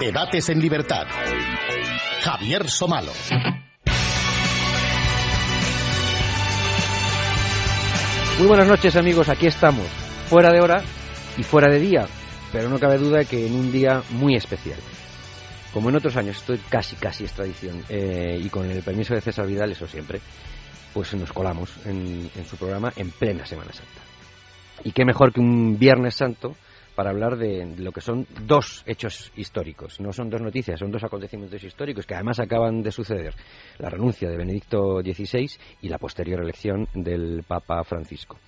Debates en libertad. Javier Somalo. Muy buenas noches amigos, aquí estamos, fuera de hora y fuera de día, pero no cabe duda que en un día muy especial. Como en otros años, esto casi, casi es tradición, eh, y con el permiso de César Vidal, eso siempre, pues nos colamos en, en su programa en plena Semana Santa. Y qué mejor que un Viernes Santo para hablar de lo que son dos hechos históricos. No son dos noticias, son dos acontecimientos históricos que además acaban de suceder. La renuncia de Benedicto XVI y la posterior elección del Papa Francisco.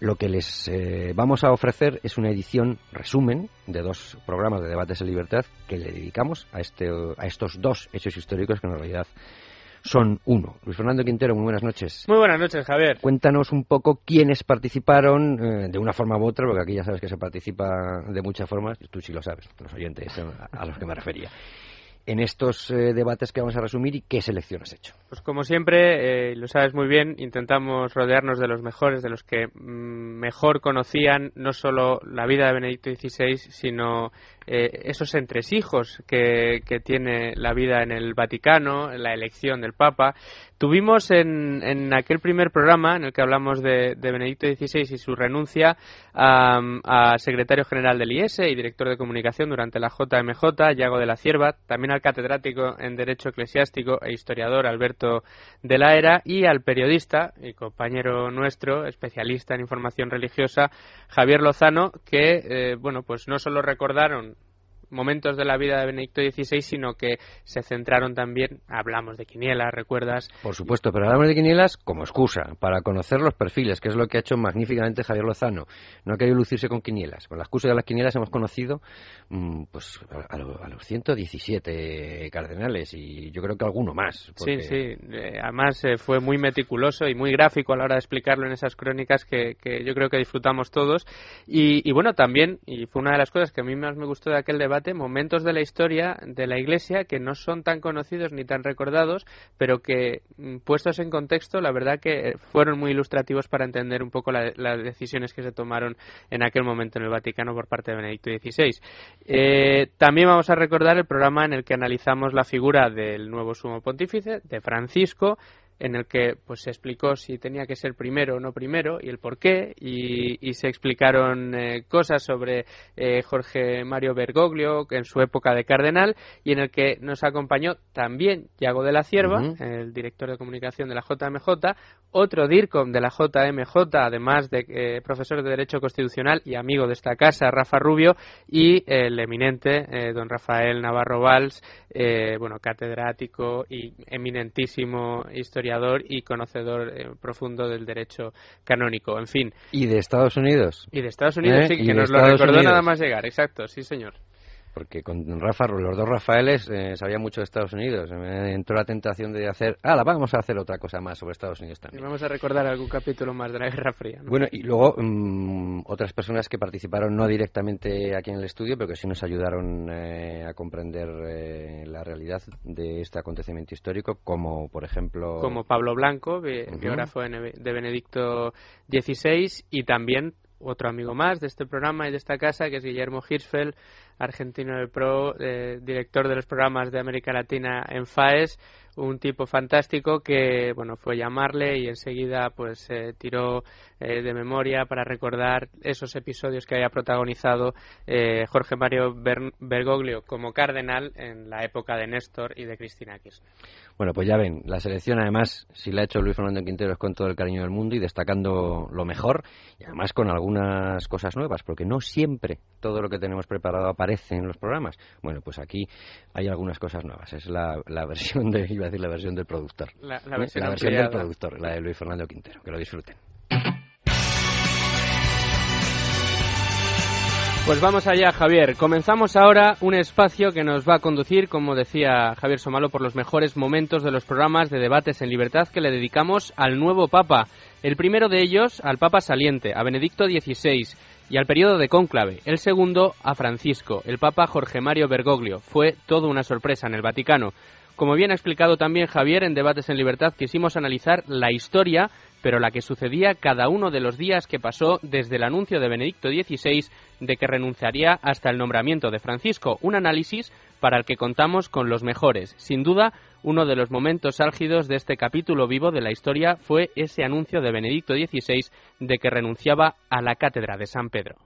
Lo que les eh, vamos a ofrecer es una edición resumen de dos programas de debates en libertad que le dedicamos a, este, a estos dos hechos históricos que en realidad son uno. Luis Fernando Quintero, muy buenas noches. Muy buenas noches, Javier. Cuéntanos un poco quiénes participaron eh, de una forma u otra, porque aquí ya sabes que se participa de muchas formas, tú sí lo sabes, los oyentes a los que me refería en estos eh, debates que vamos a resumir y qué selección has hecho. Pues como siempre, eh, lo sabes muy bien, intentamos rodearnos de los mejores, de los que mm, mejor conocían no solo la vida de Benedicto XVI, sino eh, esos entresijos que, que tiene la vida en el Vaticano, la elección del Papa. Tuvimos en, en, aquel primer programa en el que hablamos de, Benedicto XVI y su renuncia a, secretario general del IES y director de comunicación durante la JMJ, Yago de la Cierva, también al catedrático en Derecho Eclesiástico e historiador Alberto de la Era y al periodista y compañero nuestro, especialista en información religiosa, Javier Lozano, que, eh, bueno, pues no solo recordaron momentos de la vida de Benedicto XVI, sino que se centraron también, hablamos de quinielas, ¿recuerdas? Por supuesto, pero hablamos de quinielas como excusa, para conocer los perfiles, que es lo que ha hecho magníficamente Javier Lozano. No ha querido lucirse con quinielas. Con la excusa de las quinielas hemos conocido mm, pues a, los 117 cardenales y yo creo que alguno más. Sí, sí. Eh, además eh, fue muy meticuloso y muy gráfico a la hora de explicarlo en esas crónicas que, yo creo que disfrutamos todos. Y, y bueno, también, y fue una de las cosas que a mí más me gustó de aquel debate, momentos de la historia de la Iglesia que no son tan conocidos ni tan recordados, pero que mm, puestos en contexto, la verdad que fueron muy ilustrativos para entender un poco las decisiones que se tomaron en aquel momento en el Vaticano por parte de Benedicto XVI. Eh, también vamos a recordar el programa en el que analizamos la figura del nuevo sumo pontífice, de Francisco, en el que pues se explicó si tenía que ser primero o no primero y el por qué y, se explicaron eh, cosas sobre eh, Jorge Mario Bergoglio en su época de cardenal y en el que nos acompañó también Yago de la Cierva, el director de comunicación de la JMJ, otro DIRCOM de la JMJ, además de eh, profesor de Derecho Constitucional y amigo de esta casa, Rafa Rubio, y el eminente don Rafael Navarro Valls, bueno, catedrático y eminentísimo historiador y conocedor eh, profundo del derecho canónico. En fin. ¿Y de Estados Unidos? Y de Estados Unidos, ¿Eh? sí, que nos lo recordó nada más llegar, exacto, sí, señor porque con Rafa, los dos Rafaeles eh, sabía mucho de Estados Unidos. Me entró la tentación de hacer, ah, vamos a hacer otra cosa más sobre Estados Unidos también. Y vamos a recordar algún capítulo más de la Guerra Fría. Bueno, y luego mm, otras personas que participaron no directamente aquí en el estudio, pero que sí nos ayudaron eh, a comprender eh, la realidad de este acontecimiento histórico, como por ejemplo. Como Pablo Blanco, biógrafo de Benedicto XVI, y también otro amigo más de este programa y de esta casa, que es Guillermo Hirschfeld, argentino del PRO, eh, director de los programas de América Latina en FAES, un tipo fantástico que bueno fue llamarle y enseguida pues eh, tiró eh, de memoria para recordar esos episodios que había protagonizado eh, Jorge Mario Bergoglio como cardenal en la época de Néstor y de Cristina Kirchner. Bueno, pues ya ven, la selección además si la ha hecho Luis Fernando Quintero es con todo el cariño del mundo y destacando lo mejor y además con algunas cosas nuevas, porque no siempre todo lo que tenemos preparado aparece en los programas. Bueno, pues aquí hay algunas cosas nuevas. Es la, la versión de iba a decir la versión del productor. La, versión, del productor, la de Luis Fernando Quintero. Que lo disfruten. Pues vamos allá, Javier. Comenzamos ahora un espacio que nos va a conducir, como decía Javier Somalo, por los mejores momentos de los programas de debates en libertad que le dedicamos al nuevo Papa. El primero de ellos al Papa saliente, a Benedicto XVI y al periodo de cónclave, el segundo a Francisco, el Papa Jorge Mario Bergoglio. Fue toda una sorpresa en el Vaticano. Como bien ha explicado también Javier en Debates en Libertad, quisimos analizar la historia, pero la que sucedía cada uno de los días que pasó desde el anuncio de Benedicto XVI de que renunciaría hasta el nombramiento de Francisco. Un análisis para el que contamos con los mejores. Sin duda, uno de los momentos álgidos de este capítulo vivo de la historia fue ese anuncio de Benedicto XVI de que renunciaba a la cátedra de San Pedro.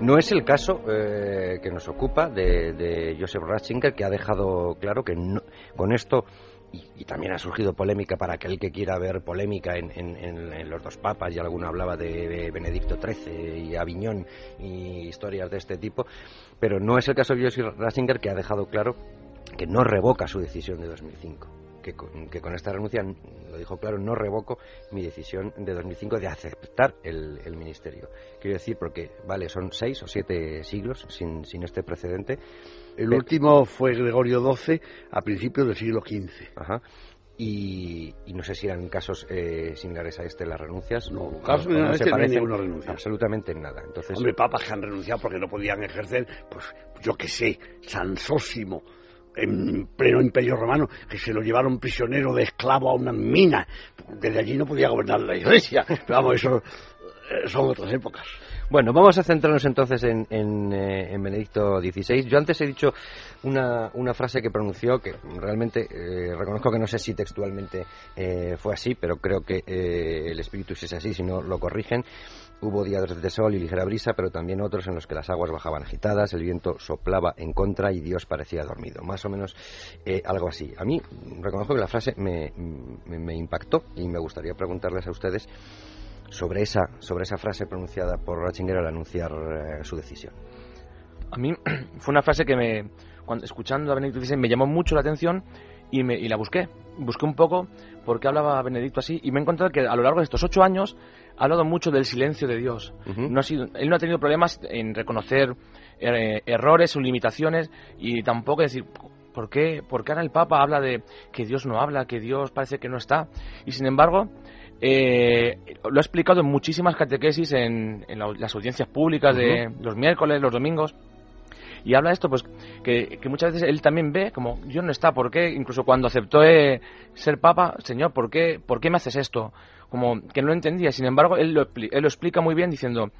No es el caso eh, que nos ocupa de, Joseph Ratzinger, que ha dejado claro que con esto y, también ha surgido polémica para aquel que quiera ver polémica en, los dos papas, y alguno hablaba de Benedicto XIII y Aviñón y historias de este tipo, pero no es el caso de Joseph Ratzinger, que ha dejado claro que no revoca su decisión de 2005 que con, esta renuncia, lo dijo claro, no revoco mi decisión de 2005 de aceptar el, ministerio. Quiero decir, porque, vale, son seis o siete siglos sin, sin este precedente. El último fue Gregorio XII a principios del siglo XV. Ajá. Y, no sé si eran casos eh, similares a este las renuncias. No, casos no, se parecen renuncia. absolutamente en nada. Entonces, Hombre, papas que han renunciado porque no podían ejercer, pues yo qué sé, San Sósimo, en pleno imperio romano, que se lo llevaron prisionero de esclavo a una mina. Desde allí no podía gobernar la iglesia. Pero vamos, eso eh, son otras épocas. Bueno, vamos a centrarnos entonces en, en, eh, Benedicto XVI. Yo antes he dicho una, una frase que pronunció que realmente eh, reconozco que no sé si textualmente fue así, pero creo que el espíritu es así, si no lo corrigen. Hubo días de sol y ligera brisa, pero también otros en los que las aguas bajaban agitadas, el viento soplaba en contra y Dios parecía dormido. Más o menos eh, algo así. A mí reconozco que la frase me, impactó y me gustaría preguntarles a ustedes sobre esa, sobre esa frase pronunciada por Ratzinger al anunciar eh, su decisión. A mí fue una frase que me, cuando, escuchando a Benedicto XVI me llamó mucho la atención y, me, y la busqué. Busqué un poco por qué hablaba Benedicto así y me he encontrado que a lo largo de estos ocho años ha hablado mucho del silencio de Dios. no ha sido, él no ha tenido problemas en reconocer eh, errores o limitaciones y tampoco decir, ¿por qué, ¿por qué ahora el Papa habla de que Dios no habla, que Dios parece que no está? Y sin embargo, eh, lo ha explicado en muchísimas catequesis en, las audiencias públicas de los miércoles, los domingos. Y habla de esto, pues, que, muchas veces él también ve como, Dios no está, ¿por qué? Incluso cuando aceptó eh, ser papa, Señor, ¿por qué, ¿por qué me haces esto? Como que no lo entendía. Sin embargo, él lo, él lo explica muy bien diciendo,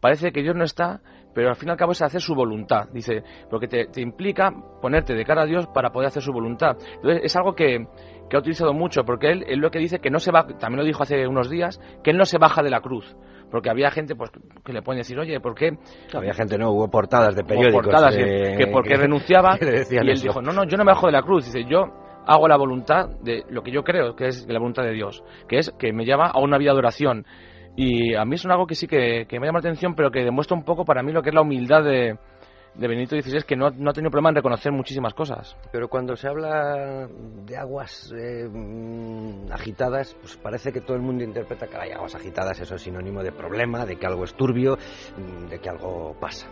parece que Dios no está, pero al fin y al cabo es hacer su voluntad. Dice, porque te, implica ponerte de cara a Dios para poder hacer su voluntad. Entonces, es algo que, que ha utilizado mucho, porque él, él, lo que dice que no se va, también lo dijo hace unos días, que él no se baja de la cruz. Porque había gente pues que le pueden decir, oye, ¿por qué? Había gente, no, hubo portadas de periódicos. portadas que, porque renunciaba. y él dijo, no, no, yo no me bajo de la cruz. Dice, yo hago la voluntad de lo que yo creo que es la voluntad de Dios, que es que me lleva a una vida de oración. Y a mí es algo que sí que, me llama la atención, pero que demuestra un poco para mí lo que es la humildad de, de Benito XVI, que no, no, ha tenido problema en reconocer muchísimas cosas. Pero cuando se habla de aguas eh, agitadas, pues parece que todo el mundo interpreta que hay aguas agitadas, eso es sinónimo de problema, de que algo es turbio, de que algo pasa.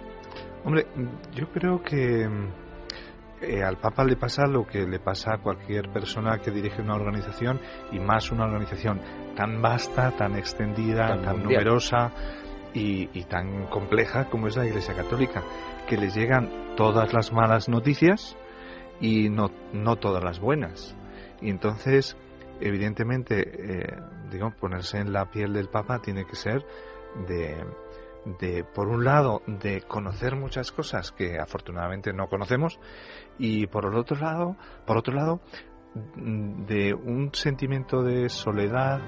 Hombre, yo creo que eh, al Papa le pasa lo que le pasa a cualquier persona que dirige una organización y más una organización tan vasta, tan extendida, tan, numerosa y, tan compleja como es la Iglesia Católica, que les llegan todas las malas noticias y no, no todas las buenas. Y entonces, evidentemente, eh, digo, ponerse en la piel del Papa tiene que ser de de, por un lado, de conocer muchas cosas que afortunadamente no conocemos y por el otro lado, por otro lado, de un sentimiento de soledad,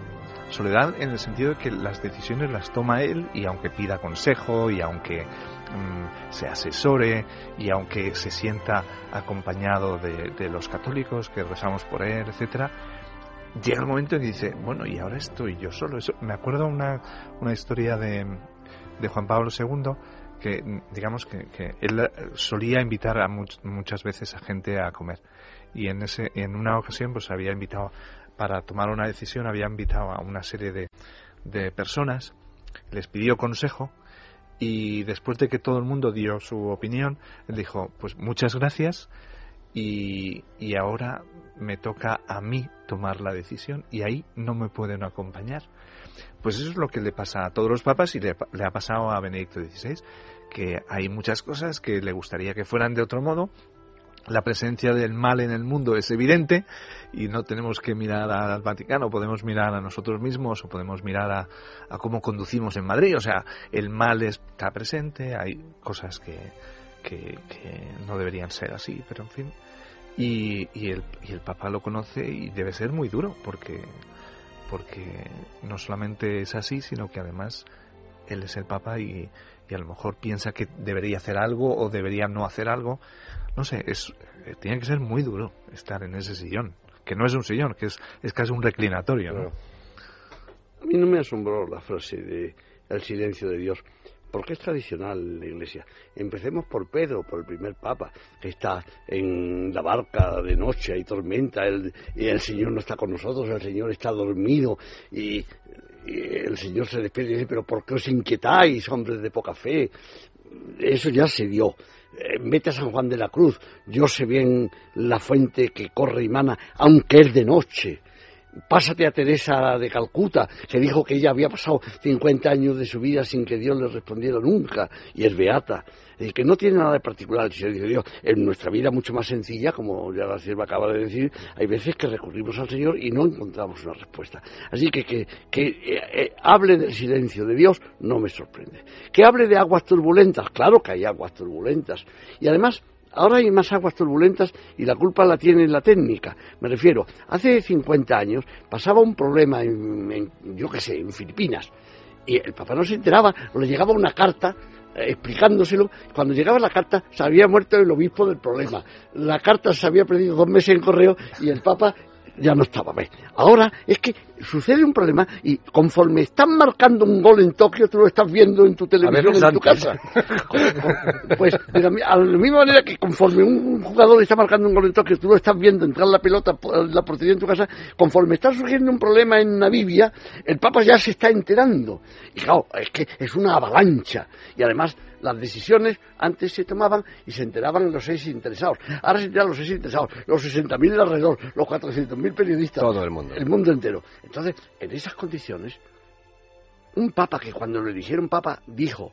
soledad en el sentido de que las decisiones las toma él y aunque pida consejo y aunque mm, se asesore y aunque se sienta acompañado de, de, los católicos que rezamos por él, etcétera, llega el momento en que dice, bueno, y ahora estoy yo solo. Eso, me acuerdo una, una historia de, de Juan Pablo II que digamos que, él solía invitar a muchas veces a gente a comer y en ese en una ocasión pues había invitado para tomar una decisión había invitado a una serie de, de personas les pidió consejo y después de que todo el mundo dio su opinión dijo pues muchas gracias y, y ahora me toca a mí tomar la decisión y ahí no me pueden acompañar. Pues eso es lo que le pasa a todos los papas y le, le ha pasado a Benedicto XVI, que hay muchas cosas que le gustaría que fueran de otro modo, la presencia del mal en el mundo es evidente y no tenemos que mirar al Vaticano, podemos mirar a nosotros mismos o podemos mirar a, cómo conducimos en Madrid. O sea, el mal está presente, hay cosas que, que, no deberían ser así, pero en fin. Y, y, el, y el Papa lo conoce y debe ser muy duro porque, porque no solamente es así, sino que además él es el Papa y, y a lo mejor piensa que debería hacer algo o debería no hacer algo. No sé, es, eh, tiene que ser muy duro estar en ese sillón, que no es un sillón, que es, es casi un reclinatorio. A mí no me asombró la frase de el silencio de Dios, porque es tradicional la Iglesia. Empecemos por Pedro, por el primer Papa, que está en la barca de noche, hay tormenta, y el Señor no está con nosotros, el Señor está dormido, y el Señor se despide y dice, pero ¿por qué os inquietáis, hombres de poca fe? Eso ya se dio. Eh, vete a San Juan de la Cruz, yo sé bien la fuente que corre y mana, aunque es de noche. Pásate a Teresa de Calcuta, que dijo que ella había pasado 50 años de su vida sin que Dios le respondiera nunca, y es beata que no tiene nada de particular el servicio de Dios. En nuestra vida mucho más sencilla, como ya la sierva acaba de decir, hay veces que recurrimos al Señor y no encontramos una respuesta. Así que que, eh, eh, hable del silencio de Dios no me sorprende. Que hable de aguas turbulentas, claro que hay aguas turbulentas. Y además, Ahora hay más aguas turbulentas y la culpa la tiene la técnica. Me refiero, hace 50 años pasaba un problema en, yo qué sé, en Filipinas. Y el papá no se enteraba, le llegaba una carta eh, explicándoselo. Cuando llegaba la carta, se había muerto el obispo del problema. La carta se había perdido dos meses en correo y el Papa ya no estaba. Ahora es que sucede un problema y conforme están marcando un gol en Tokio, tú lo estás viendo en tu televisión en tu casa. pues de la, misma manera que conforme un jugador está marcando un gol en Tokio, tú lo estás viendo entrar la pelota, la portería en tu casa, conforme está surgiendo un problema en Namibia, el Papa ya se está enterando. Y claro, es que es una avalancha. Y además las decisiones antes se tomaban y se enteraban los seis interesados. Ahora se enteran los seis interesados, los 60.000 de alrededor, los 400.000 periodistas. Todo el mundo. El mundo entero. Entonces, en esas condiciones, un papa que cuando le eligieron papa dijo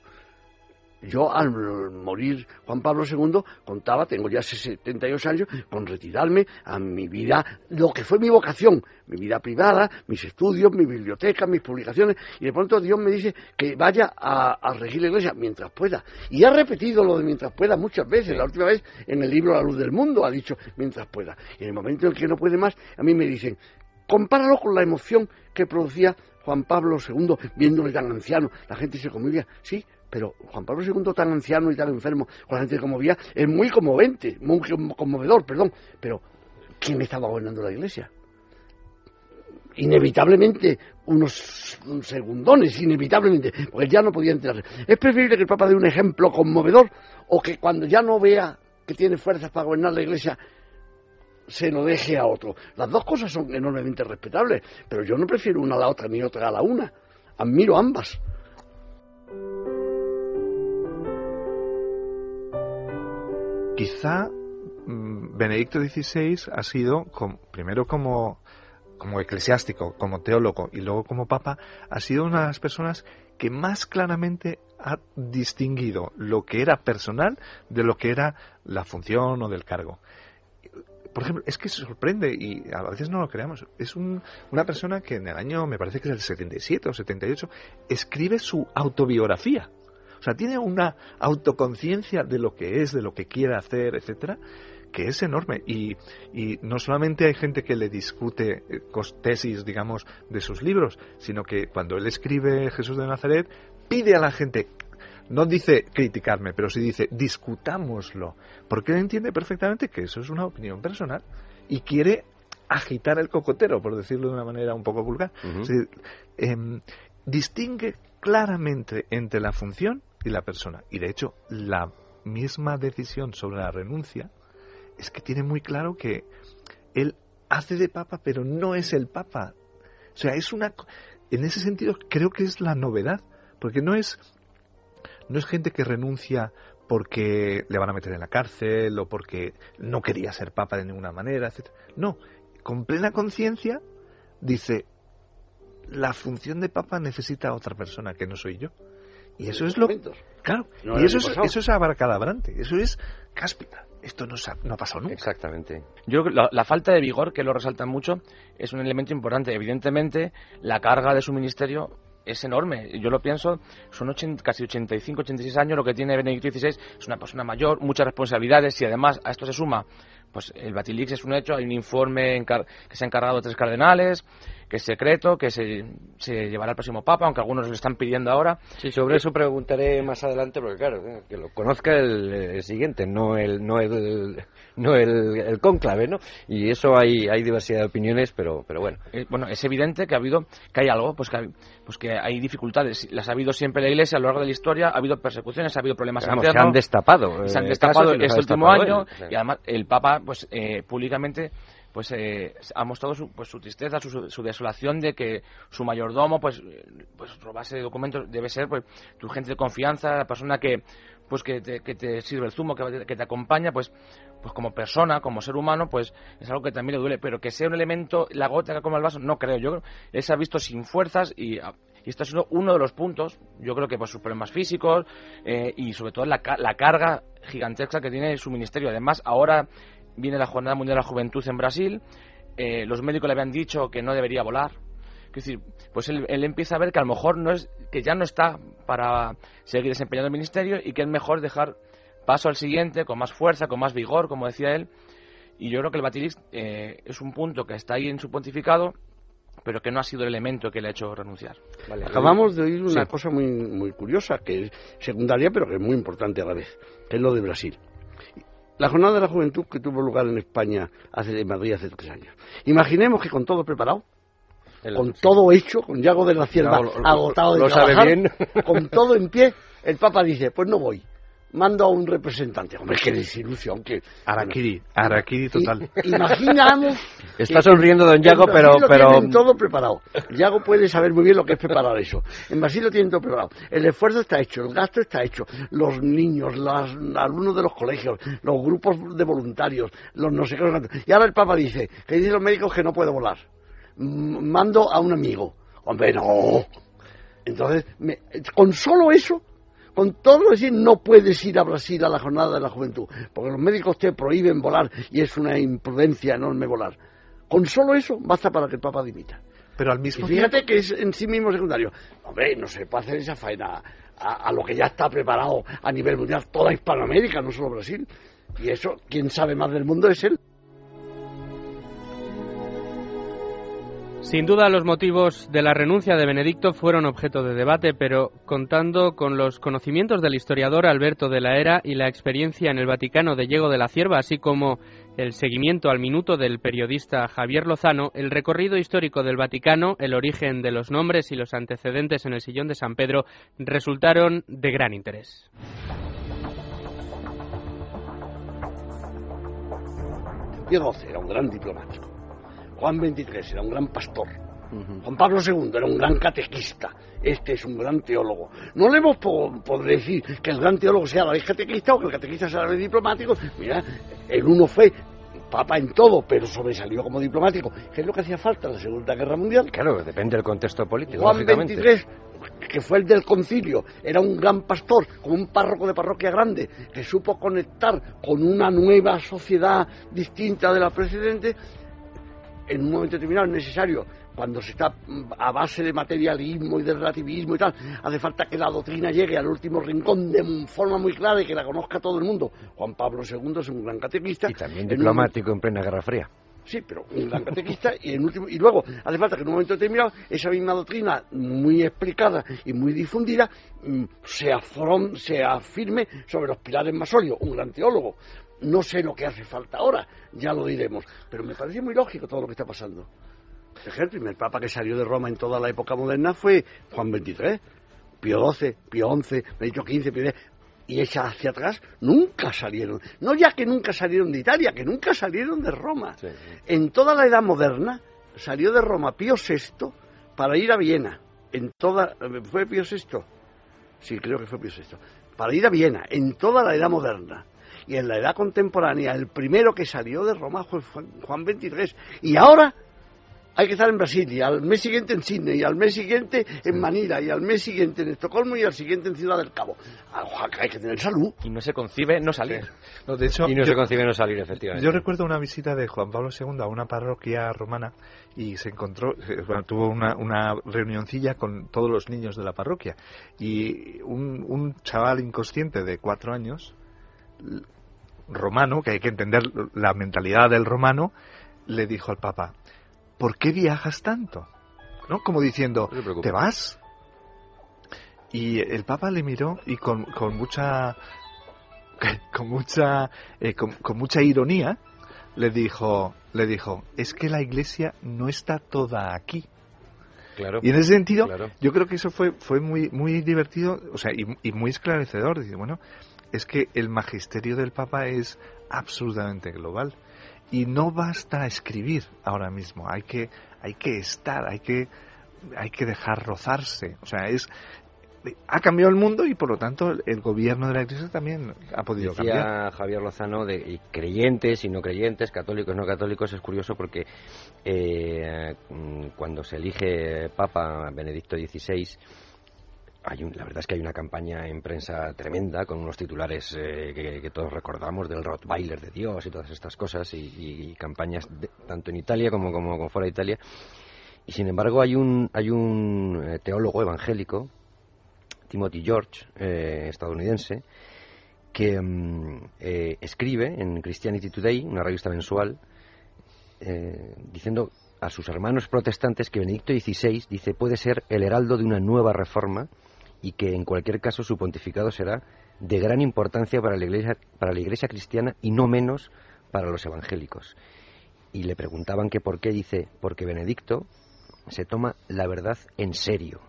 yo al morir Juan Pablo II contaba, tengo ya 78 años, con retirarme a mi vida, lo que fue mi vocación, mi vida privada, mis estudios, mi biblioteca, mis publicaciones, y de pronto Dios me dice que vaya a, regir la iglesia mientras pueda. Y ha repetido lo de mientras pueda muchas veces, la última vez en el libro La luz del mundo ha dicho mientras pueda. Y en el momento en que no puede más, a mí me dicen, compáralo con la emoción que producía Juan Pablo II viéndole tan anciano, la gente se conmovía, sí, pero Juan Pablo II, tan anciano y tan enfermo, con la gente como vía, es muy conmovente, muy conmovedor, perdón. Pero, ¿quién estaba gobernando la iglesia? Inevitablemente, unos segundones, inevitablemente, porque ya no podía enterarse. Es preferible que el Papa dé un ejemplo conmovedor o que cuando ya no vea que tiene fuerzas para gobernar la iglesia, se lo deje a otro. Las dos cosas son enormemente respetables, pero yo no prefiero una a la otra ni otra a la una. Admiro ambas. Quizá mm, Benedicto XVI ha sido, primero como, como eclesiástico, como teólogo y luego como papa, ha sido una de las personas que más claramente ha distinguido lo que era personal de lo que era la función o del cargo. Por ejemplo, es que se sorprende y a veces no lo creamos. Es una persona que en el año, me parece que es el 77 o 78, escribe su autobiografía. O sea, tiene una autoconciencia de lo que es, de lo que quiere hacer, etcétera, que es enorme. Y, y, no solamente hay gente que le discute eh, tesis, digamos, de sus libros, sino que cuando él escribe Jesús de Nazaret, pide a la gente, no dice criticarme, pero sí dice discutámoslo, porque él entiende perfectamente que eso es una opinión personal y quiere agitar el cocotero, por decirlo de una manera un poco vulgar. Em, distingue claramente entre la función y la persona. Y de hecho, la misma decisión sobre la renuncia es que tiene muy claro que él hace de papa, pero no es el papa. O sea, es una. En ese sentido, creo que es la novedad, porque no es. No es gente que renuncia porque le van a meter en la cárcel o porque no quería ser papa de ninguna manera, etc. No, con plena conciencia, dice, la función de papa necesita a otra persona que no soy yo. Y eso es lo... Claro, y eso es, eso es abarcadabrante, eso es cáspita. Esto no, no ha pasado nunca. Exactamente. Yo creo que la, la, falta de vigor, que lo resaltan mucho, es un elemento importante. Evidentemente, la carga de su ministerio es enorme. Yo lo pienso, son 80, casi 85, 86 años lo que tiene Benedicto XVI. Es una persona mayor, muchas responsabilidades y además a esto se suma pues el Batilix es un hecho, hay un informe que se ha encargado de tres cardenales, que es secreto, que se, se, llevará al próximo Papa, aunque algunos lo están pidiendo ahora. Sí, sobre eso preguntaré más adelante, porque claro, que lo conozca el, siguiente, no el, no el, no el, ¿no? Y eso hay, hay diversidad de opiniones, pero, pero bueno. Eh, bueno, es evidente que ha habido, que hay algo, pues que, hay, pues que hay dificultades. Las ha habido siempre en la Iglesia a lo largo de la historia, ha habido persecuciones, ha habido problemas Vamos, Se han destapado. Se han eh, destapado este último año, y además el Papa, pues eh, públicamente pues eh, ha mostrado su, pues, su tristeza, su, su, desolación de que su mayordomo pues, pues robase documentos, debe ser pues tu gente de confianza, la persona que pues que te, que te sirve el zumo, que, que, te acompaña, pues pues como persona, como ser humano, pues es algo que también le duele, pero que sea un elemento, la gota que como el vaso, no creo. Yo él se ha visto sin fuerzas y, y esto ha uno de los puntos, yo creo que por sus problemas físicos eh, y sobre todo la, la carga gigantesca que tiene su ministerio. Además, ahora viene la Jornada Mundial de la Juventud en Brasil, eh, los médicos le habían dicho que no debería volar. Es decir, pues él, empieza a ver que a lo mejor no es, que ya no está para seguir desempeñando el ministerio y que es mejor dejar paso al siguiente con más fuerza, con más vigor, como decía él. Y yo creo que el Batilis eh, es un punto que está ahí en su pontificado, pero que no ha sido el elemento que le ha hecho renunciar. Acabamos de oír una cosa muy, muy curiosa, que es secundaria, pero que es muy importante a la vez, que es lo de Brasil. La jornada de la juventud que tuvo lugar en España hace en Madrid hace tres años. Imaginemos que con todo preparado, con todo hecho, con Yago de la Cierva agotado de trabajar, con todo en pie, el Papa dice, pues no voy mando a un representante. Hombre, qué desilusión. Que, Araquiri, Araquiri total. imaginamos... Está sonriendo don Yago, pero... Lo pero... tienen todo preparado. Yago puede saber muy bien lo que es preparar eso. En Brasil lo tienen todo preparado. El esfuerzo está hecho, el gasto está hecho. Los niños, los alumnos de los colegios, los grupos de voluntarios, los no sé qué... Y ahora el Papa dice, que dicen los médicos que no puede volar. Mando a un amigo. Hombre, no. Entonces, con solo eso con todo decir, no puedes ir a Brasil a la jornada de la juventud, porque los médicos te prohíben volar y es una imprudencia enorme volar. Con solo eso basta para que el Papa dimita. Pero al mismo y fíjate que es en sí mismo secundario. Hombre, no se puede hacer esa faena a, a, lo que ya está preparado a nivel mundial toda Hispanoamérica, no solo Brasil. Y eso, quien sabe más del mundo es él. Sin duda los motivos de la renuncia de Benedicto fueron objeto de debate, pero contando con los conocimientos del historiador Alberto de la Era y la experiencia en el Vaticano de Diego de la Cierva, así como el seguimiento al minuto del periodista Javier Lozano, el recorrido histórico del Vaticano, el origen de los nombres y los antecedentes en el sillón de San Pedro resultaron de gran interés. Diego era un gran diplomático Juan XXIII era un gran pastor. Juan Pablo II era un gran catequista. Este es un gran teólogo. No le hemos podido decir que el gran teólogo sea la vez catequista o que el catequista sea la vez diplomático. Mira, el uno fue papa en todo, pero sobresalió como diplomático, que es lo que hacía falta en la Segunda Guerra Mundial. Claro, depende del contexto político. Juan XXIII, que fue el del concilio, era un gran pastor, como un párroco de parroquia grande, que supo conectar con una nueva sociedad distinta de la precedente en un momento determinado es necesario, cuando se está a base de materialismo y de relativismo y tal, hace falta que la doctrina llegue al último rincón de forma muy clara y que la conozca todo el mundo. Juan Pablo II es un gran catequista. Y también diplomático en, plena Guerra Fría. Sí, pero un gran catequista y, en último, y luego hace falta que en un momento determinado esa misma doctrina muy explicada y muy difundida mm, sea, sea firme sobre los pilares más sólidos. Un gran teólogo, no sé lo que hace falta ahora, ya lo diremos, pero me parece muy lógico todo lo que está pasando. El primer papa que salió de Roma en toda la época moderna fue Juan XXIII, Pío XII, Pío XI, Benedicto XV, Pío y echas hacia atrás nunca salieron. No ya que nunca salieron de Italia, que nunca salieron de Roma. En toda la edad moderna salió de Roma Pío VI para ir a Viena. En toda, ¿Fue Pío VI? Sí, creo que fue Pío VI. Para ir a Viena, en toda la edad moderna Y en la edad contemporánea, el primero que salió de Roma fue Juan XXIII. Y ahora hay que estar en Brasil y al mes siguiente en Sydney y al mes siguiente en Manila y al mes siguiente en Estocolmo y al siguiente en Ciudad del Cabo. Hay que tener salud. Y no se concibe no salir. de hecho, y no se concibe no salir, efectivamente. Yo recuerdo una visita de Juan Pablo II a una parroquia romana y se encontró, eh, bueno, tuvo una, una reunioncilla con todos los niños de la parroquia y un, un chaval inconsciente de cuatro años romano, que hay que entender la mentalidad del romano, le dijo al Papa, ¿por qué viajas tanto? ¿No? Como diciendo, ¿te vas? Y el Papa le miró y con, con mucha con mucha eh, con, mucha ironía le dijo le dijo es que la Iglesia no está toda aquí Claro, y en ese sentido yo creo que eso fue fue muy muy divertido o sea y, y muy esclarecedor dice bueno es que el magisterio del Papa es absolutamente global y no basta escribir ahora mismo, hay que, hay que estar, hay que, hay que dejar rozarse. O sea, es, ha cambiado el mundo y por lo tanto el gobierno de la Iglesia también ha podido Decía cambiar. Javier Lozano de creyentes y no creyentes, católicos y no católicos, es curioso porque eh, cuando se elige Papa Benedicto XVI la verdad es que hay una campaña en prensa tremenda con unos titulares eh, que, todos recordamos del Rottweiler de Dios y todas estas cosas y, campañas tanto en Italia como, como, fuera de Italia. Y sin embargo hay un, hay un eh, teólogo evangélico, Timothy George, eh, estadounidense, que mm, escribe en Christianity Today, una revista mensual, diciendo a sus hermanos protestantes que Benedicto XVI dice puede ser el heraldo de una nueva reforma y que en cualquier caso su pontificado será de gran importancia para la iglesia, para la iglesia cristiana y no menos para los evangélicos. Y le preguntaban que por qué dice, porque Benedicto se toma la verdad en serio.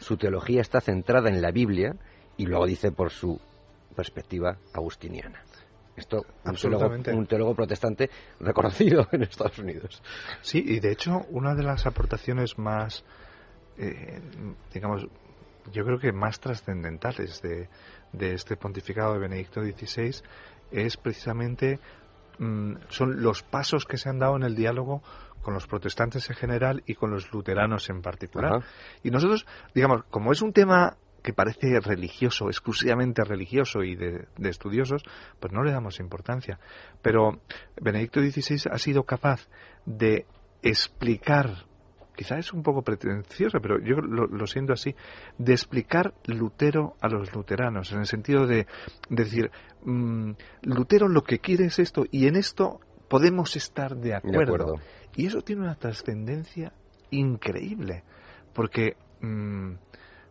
Su teología está centrada en la Biblia y luego dice por su perspectiva agustiniana. Esto un teólogo, un teólogo, protestante reconocido en Estados Unidos. Sí, y de hecho una de las aportaciones más, eh, digamos, yo creo que más trascendentales de, de este pontificado de Benedicto XVI es precisamente mm, son los pasos que se han dado en el diálogo con los protestantes en general y con los luteranos en particular. Y nosotros, digamos, como es un tema que parece religioso, exclusivamente religioso y de, de, estudiosos, pues no le damos importancia. Pero Benedicto XVI ha sido capaz de explicar quizás es un poco pretencioso, pero yo lo, siento así, de explicar Lutero a los luteranos, en el sentido de, decir, mm, Lutero lo que quiere es esto, y en esto podemos estar de acuerdo. Y eso tiene una trascendencia increíble, porque, mm,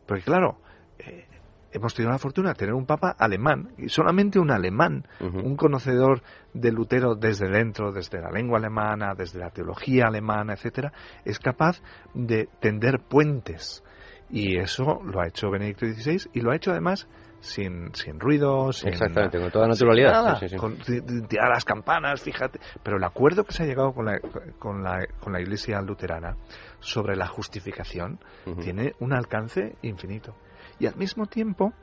porque claro, eh, hemos tenido la fortuna de tener un papa alemán, y solamente un alemán, un conocedor de Lutero desde dentro, desde la lengua alemana, desde la teología alemana, etcétera, es capaz de tender puentes. Y eso lo ha hecho Benedicto XVI y lo ha hecho además sin, sin ruido, sin, Exactamente, con toda naturalidad. Con tirar las campanas, fíjate. Pero el acuerdo que se ha llegado con la, con la, con la Iglesia luterana sobre la justificación tiene un alcance infinito. Y al mismo tiempo,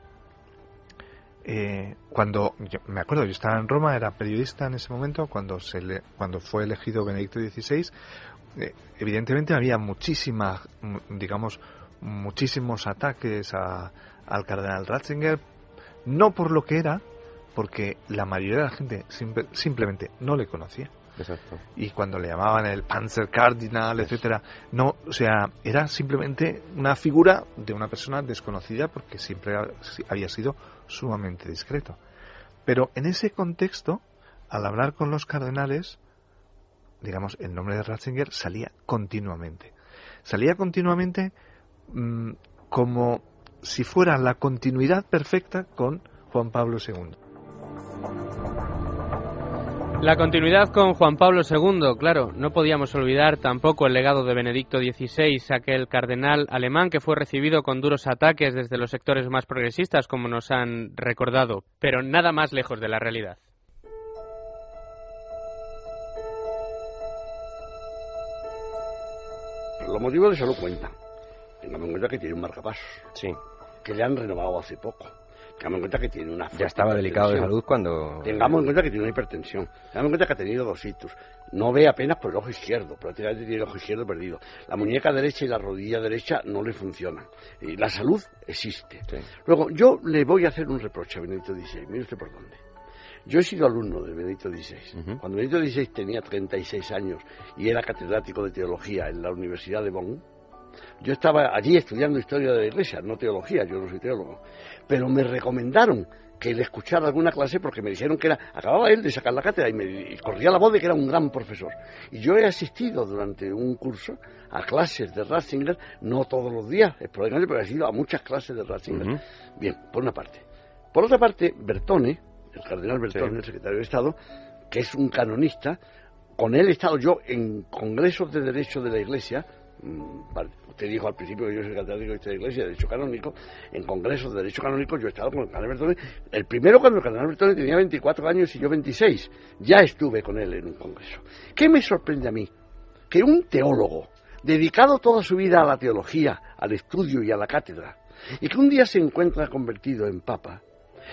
eh, cuando me acuerdo, yo estaba en Roma, era periodista en ese momento, cuando, se le, cuando fue elegido Benedicto XVI, eh, evidentemente había muchísimas, digamos, muchísimos ataques al cardenal Ratzinger, no por lo que era, porque la mayoría de la gente simplemente no le conocía. Y cuando le llamaban el Panzer Cardinal, etcétera, no, o sea, era simplemente una figura de una persona desconocida porque siempre había sido sumamente discreto. Pero en ese contexto, al hablar con los cardenales, digamos, el nombre de Ratzinger salía continuamente. Salía continuamente mm, como si fuera la continuidad perfecta con Juan Pablo II. La continuidad con Juan Pablo II, claro, no podíamos olvidar tampoco el legado de Benedicto XVI, aquel cardenal alemán que fue recibido con duros ataques desde los sectores más progresistas, como nos han recordado, pero nada más lejos de la realidad. Los motivos de eso lo cuenta. Tengamos en cuenta que tiene un marcapasos. Sí. Que le han renovado hace poco Tengamos en cuenta que tiene una Ya estaba delicado de salud cuando... Tengamos en cuenta que tiene una hipertensión. Tengamos en cuenta que ha tenido dos hitos. No ve apenas por el ojo izquierdo, prácticamente tiene el ojo izquierdo perdido. La muñeca derecha y la rodilla derecha no le funcionan. Y la salud existe. Luego, yo le voy a hacer un reproche a Benedicto XVI. Mire usted por dónde. Yo he sido alumno de Benedicto XVI. Cuando Benedicto XVI tenía 36 años y era catedrático de teología en la Universidad de Bonn, yo estaba allí estudiando historia de la iglesia, no teología, yo no soy teólogo. Pero me recomendaron que le escuchara alguna clase porque me dijeron que era, acababa él de sacar la cátedra y me corría la voz de que era un gran profesor. Y yo he asistido durante un curso a clases de Ratzinger, no todos los días, esporádicamente, pero he asistido a muchas clases de Ratzinger. Bien, por una parte. Por otra parte, Bertone, el cardenal Bertone, el secretario de Estado, que es un canonista, con él he estado yo en congresos de derecho de la Iglesia, vale, usted dijo al principio que yo soy catedrático de esta iglesia de derecho canónico, en congresos de derecho canónico yo he estado con el cardenal Bertone, el primero cuando el cardenal Bertone tenía 24 años y yo 26, ya estuve con él en un congreso. ¿Qué me sorprende a mí? Que un teólogo, dedicado toda su vida a la teología, al estudio y a la cátedra, y que un día se encuentra convertido en papa,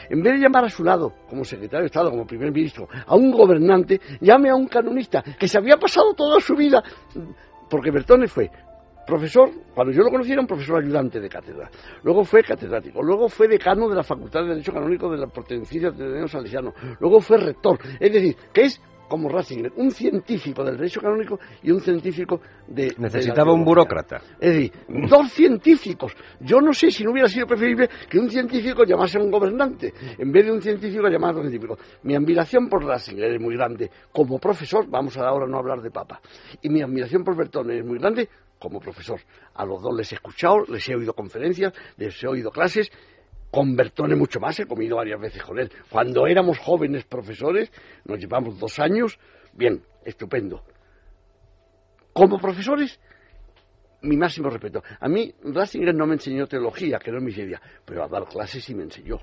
en vez de llamar a su lado, como secretario de Estado, como primer ministro, a un gobernante, llame a un canonista que se había pasado toda su vida, porque Bertone fue profesor, cuando yo lo conocí era un profesor ayudante de cátedra, luego fue catedrático, luego fue decano de la Facultad de Derecho Canónico de la Pontificia de Salesiano, luego fue rector, es decir, que es como Ratzinger, un científico del derecho canónico y un científico de... Necesitaba un burócrata. Es decir, dos científicos. Yo no sé si no hubiera sido preferible que un científico llamase a un gobernante, en vez de un científico llamar a otro científico. Mi admiración por Ratzinger es muy grande. Como profesor, vamos a ahora no hablar de papa. Y mi admiración por Bertone es muy grande como profesor. A los dos les he escuchado, les he oído conferencias, les he oído clases con Bertone mucho más, he comido varias veces con él. Cuando éramos jóvenes profesores, nos llevamos dos años, bien, estupendo. Como profesores, mi máximo respeto. A mí, Ratzinger no me enseñó teología, que no es mi idea, pero a dar clases sí me enseñó.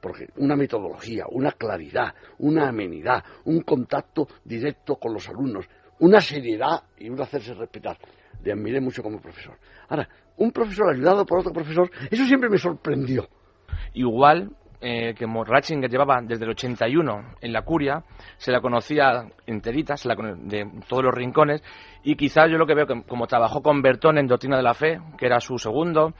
Porque una metodología, una claridad, una amenidad, un contacto directo con los alumnos, una seriedad y un hacerse respetar. Le admiré mucho como profesor. Ahora, un profesor ayudado por otro profesor, eso siempre me sorprendió. Igual eh, que Ratzinger llevaba desde el 81 en la curia, se la conocía enterita, se la de todos los rincones, y quizás yo lo que veo que como trabajó con Bertón en Doctrina de la Fe, que era su segundo,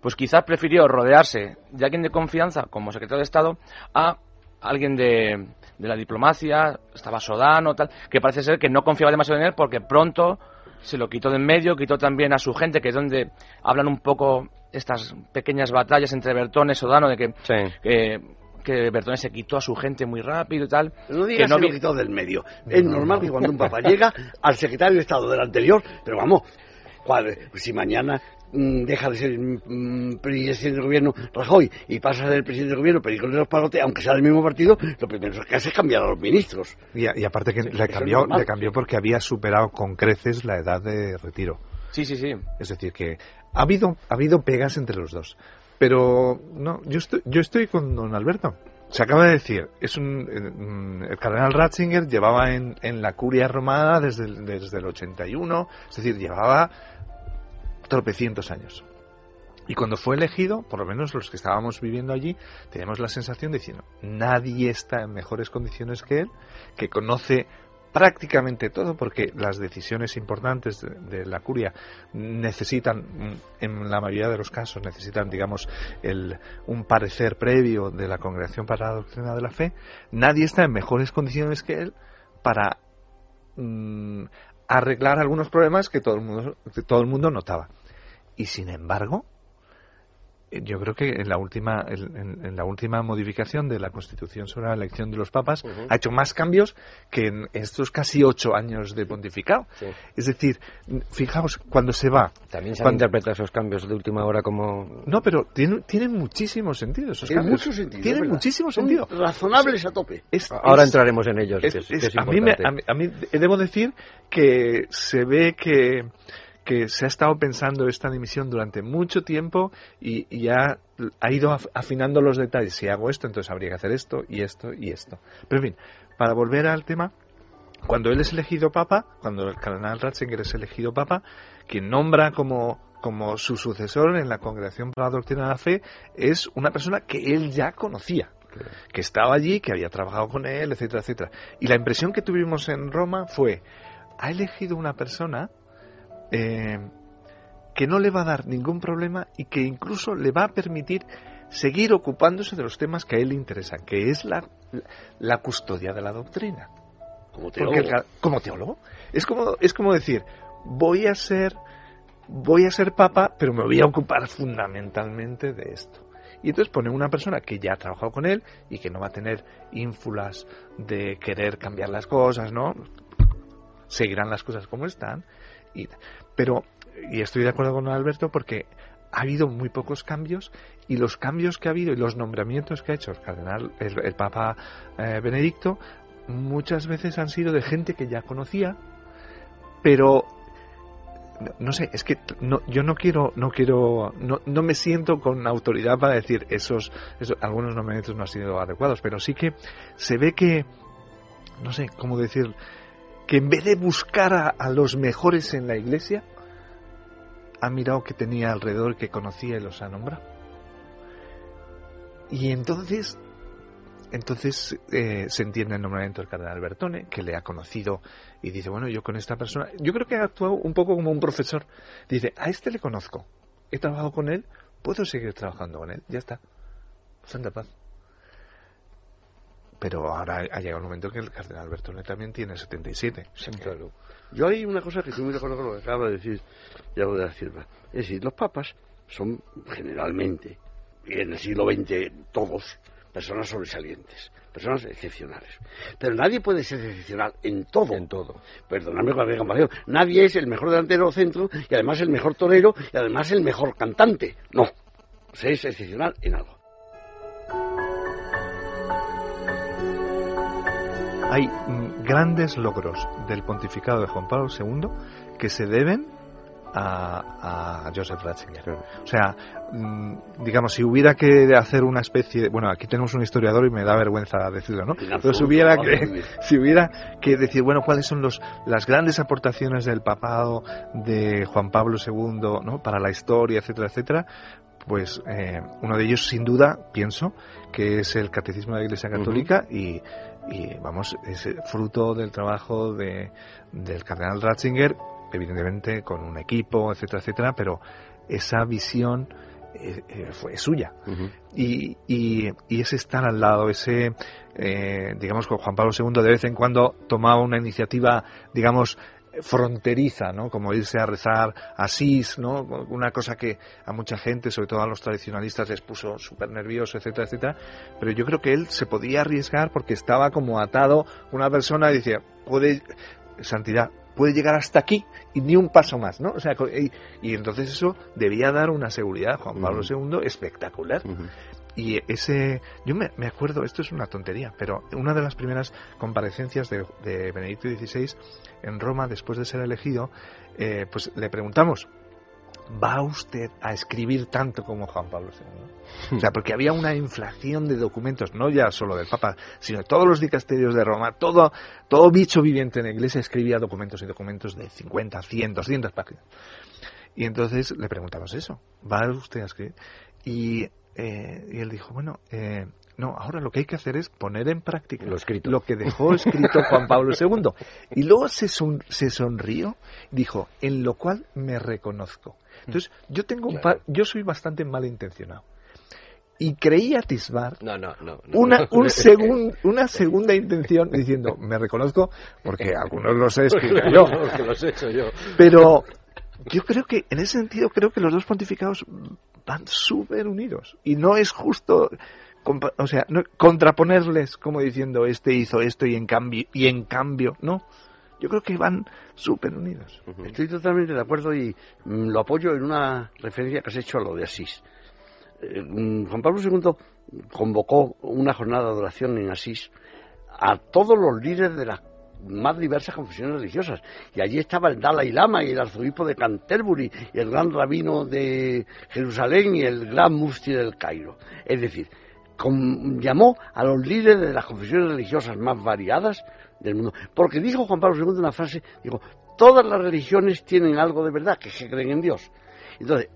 pues quizás prefirió rodearse de alguien de confianza como secretario de Estado a alguien de, de la diplomacia, estaba Sodano, tal, que parece ser que no confiaba demasiado en él porque pronto se lo quitó de en medio, quitó también a su gente, que es donde hablan un poco estas pequeñas batallas entre Bertone y Sodano, de que, que Bertone se quitó a su gente muy rápido y tal. No digas que no se lo quitó del medio. Es normal que cuando un papá llega al secretario de Estado del anterior, pero vamos, si mañana mm, deja de ser mm, presidente del gobierno Rajoy y pasa a ser presidente del gobierno Perico de los Palote, aunque sea del mismo partido, lo primero que hace es cambiar a los ministros. Y, aparte que le, cambió, le cambió porque había superado con creces la edad de retiro. Sí, sí, sí. Es decir, que ha habido, ha habido pegas entre los dos. Pero no, yo estoy, yo estoy con don Alberto. Se acaba de decir, es un, eh, el cardenal Ratzinger llevaba en, en la curia romana desde el, desde el 81, es decir, llevaba tropecientos años. Y cuando fue elegido, por lo menos los que estábamos viviendo allí, tenemos la sensación de decir, nadie está en mejores condiciones que él, que conoce prácticamente todo, porque las decisiones importantes de, la curia necesitan, en la mayoría de los casos, necesitan, digamos, el, un parecer previo de la Congregación para la Doctrina de la Fe. Nadie está en mejores condiciones que él para mm, arreglar algunos problemas que todo el mundo, que todo el mundo notaba. Y sin embargo, yo creo que en la última en, la última modificación de la Constitución sobre la elección de los papas ha hecho más cambios que en estos casi ocho años de pontificado. Es decir, fijaos, cuando se va... También se han interpretado esos cambios de última hora como... No, pero tienen, tienen muchísimo sentido esos tienen Mucho sentido, tienen muchísimo sentido. razonables a tope. Ahora entraremos en ellos. a, mí a mí debo decir que se ve que que se ha estado pensando esta dimisión durante mucho tiempo y, ha, ido afinando los detalles. Si hago esto, entonces habría que hacer esto y esto y esto. Pero en fin, para volver al tema, cuando él es elegido papa, cuando el cardenal Ratzinger es elegido papa, quien nombra como, como su sucesor en la Congregación para la Doctrina de la Fe es una persona que él ya conocía, que estaba allí, que había trabajado con él, etcétera, etcétera. Y la impresión que tuvimos en Roma fue, ha elegido una persona eh, que no le va a dar ningún problema y que incluso le va a permitir seguir ocupándose de los temas que a él le interesan, que es la, la custodia de la doctrina. Como Porque teólogo. el ca- como teólogo. Es como, es como decir, voy a ser voy a ser papa, pero me voy a ocupar fundamentalmente de esto. Y entonces pone una persona que ya ha trabajado con él y que no va a tener ínfulas de querer cambiar las cosas, ¿no? Seguirán las cosas como están. Y, pero, y estoy de acuerdo con Alberto porque ha habido muy pocos cambios y los cambios que ha habido y los nombramientos que ha hecho el cardenal, el, Papa eh, Benedicto, muchas veces han sido de gente que ya conocía, pero no, sé, es que no, yo no quiero, no quiero, no, no me siento con autoridad para decir esos, algunos nombramientos no han sido adecuados, pero sí que se ve que, no sé, cómo decir, que en vez de buscar a, los mejores en la iglesia, ha mirado que tenía alrededor que conocía y los ha nombrado. Y entonces, entonces eh, se entiende el nombramiento del cardenal Bertone, que le ha conocido y dice, bueno, yo con esta persona, yo creo que ha actuado un poco como un profesor. Dice, a este le conozco, he trabajado con él, puedo seguir trabajando con él, ya está. Santa paz. Pero ahora ha llegado el momento que el cardenal Bertone también tiene 77. Sí, claro. Yo hay una cosa que estoy muy de acuerdo con lo que acaba de decir Diego de la Silva. Es decir, los papas son generalmente, y en el siglo XX todos, personas sobresalientes, personas excepcionales. Pero nadie puede ser excepcional en todo. En todo. Perdóname con el gambaleo. Nadie es el mejor delantero centro y además el mejor torero y además el mejor cantante. No. Se es excepcional en algo. Hay mm, grandes logros del pontificado de Juan Pablo II que se deben a, a Joseph Ratzinger. O sea, mm, digamos, si hubiera que hacer una especie de... Bueno, aquí tenemos un historiador y me da vergüenza decirlo, ¿no? Pero absoluto, si hubiera, que, si hubiera que decir, bueno, cuáles son los, las grandes aportaciones del papado de Juan Pablo II ¿no? para la historia, etcétera, etcétera, pues eh, uno de ellos, sin duda, pienso, que es el Catecismo de la Iglesia Católica y, y, vamos, es fruto del trabajo de, del cardenal Ratzinger, evidentemente con un equipo, etcétera, etcétera, pero esa visión eh, eh, fue suya. Y, y, y ese estar al lado, ese, eh, digamos, con Juan Pablo II de vez en cuando tomaba una iniciativa, digamos, fronteriza, ¿no? Como irse a rezar a Asís, ¿no? Una cosa que a mucha gente, sobre todo a los tradicionalistas, les puso súper nervioso, etcétera, etcétera. Pero yo creo que él se podía arriesgar porque estaba como atado una persona y decía, puede, santidad, puede llegar hasta aquí y ni un paso más, ¿no? O sea, y, y entonces eso debía dar una seguridad a Juan Pablo II espectacular. Y ese, yo me, me acuerdo, esto es una tontería, pero una de las primeras comparecencias de, de Benedicto XVI en Roma, después de ser elegido, eh, pues le preguntamos, ¿va usted a escribir tanto como Juan Pablo II? O sea, porque había una inflación de documentos, no ya solo del Papa, sino de todos los dicasterios de Roma, todo, todo bicho viviente en la iglesia escribía documentos y documentos de 50, 100, 200 páginas. Y entonces le preguntamos eso, ¿va usted a escribir? Y, eh, y él dijo, bueno, eh, no, ahora lo que hay que hacer es poner en práctica Lo escrito. lo que dejó escrito Juan Pablo II. Y luego se, son- se sonrió, dijo, en lo cual me reconozco. Entonces, yo tengo un par, yo soy bastante malintencionado. Y creí atisbar No, no, no. no. una, un segun- una segunda intención diciendo, me reconozco, porque algunos los he escrito yo. los he hecho yo. Pero yo creo que, en ese sentido, creo que los dos pontificados van súper unidos. Y no es justo, o sea, contraponerles como diciendo, este hizo esto y en cambio, y en cambio, no. Yo creo que van súper unidos. Estoy totalmente de acuerdo y mm, lo apoyo en una referencia que has hecho a lo de Asís. Eh, mm, Juan Pablo II convocó una jornada de oración en Asís a todos los líderes de las más diversas confesiones religiosas. Y allí estaba el Dalai Lama y el arzobispo de Canterbury y el gran rabino de Jerusalén y el gran mufti del Cairo. Es decir, llamó a los líderes de las confesiones religiosas más variadas del mundo. Porque dijo Juan Pablo II una frase, dijo, todas las religiones tienen algo de verdad, que se creen en Dios. Entonces,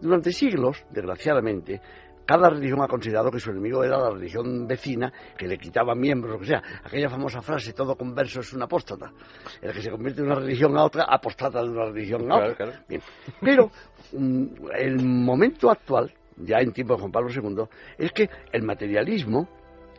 durante siglos, desgraciadamente, cada religión ha considerado que su enemigo era la religión vecina, que le quitaba miembros, lo que sea. Aquella famosa frase, todo converso es un apóstata. El que se convierte de una religión a otra, apóstata de una religión a otra. Claro, claro. Bien. Pero mm, el momento actual, ya en tiempo de Juan Pablo II, es que el materialismo,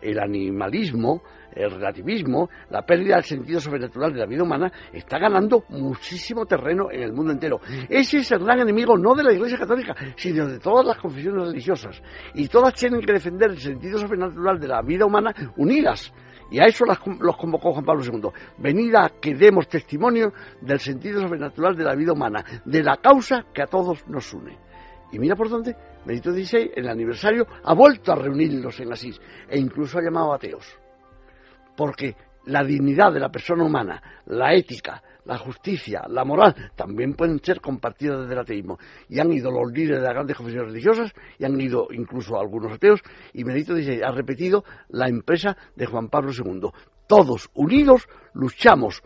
el animalismo, el relativismo, la pérdida del sentido sobrenatural de la vida humana está ganando muchísimo terreno en el mundo entero. Ese es el gran enemigo no de la Iglesia Católica, sino de todas las confesiones religiosas. Y todas tienen que defender el sentido sobrenatural de la vida humana unidas. Y a eso los convocó Juan Pablo II. Venid a que demos testimonio del sentido sobrenatural de la vida humana, de la causa que a todos nos une. Y mira por dónde, Benito XVI, en el aniversario, ha vuelto a reunirlos en Asís e incluso ha llamado a ateos. Porque la dignidad de la persona humana, la ética, la justicia, la moral, también pueden ser compartidas desde el ateísmo. Y han ido los líderes de las grandes confesiones religiosas, y han ido incluso algunos ateos, y Benito XVI ha repetido la empresa de Juan Pablo II. Todos unidos luchamos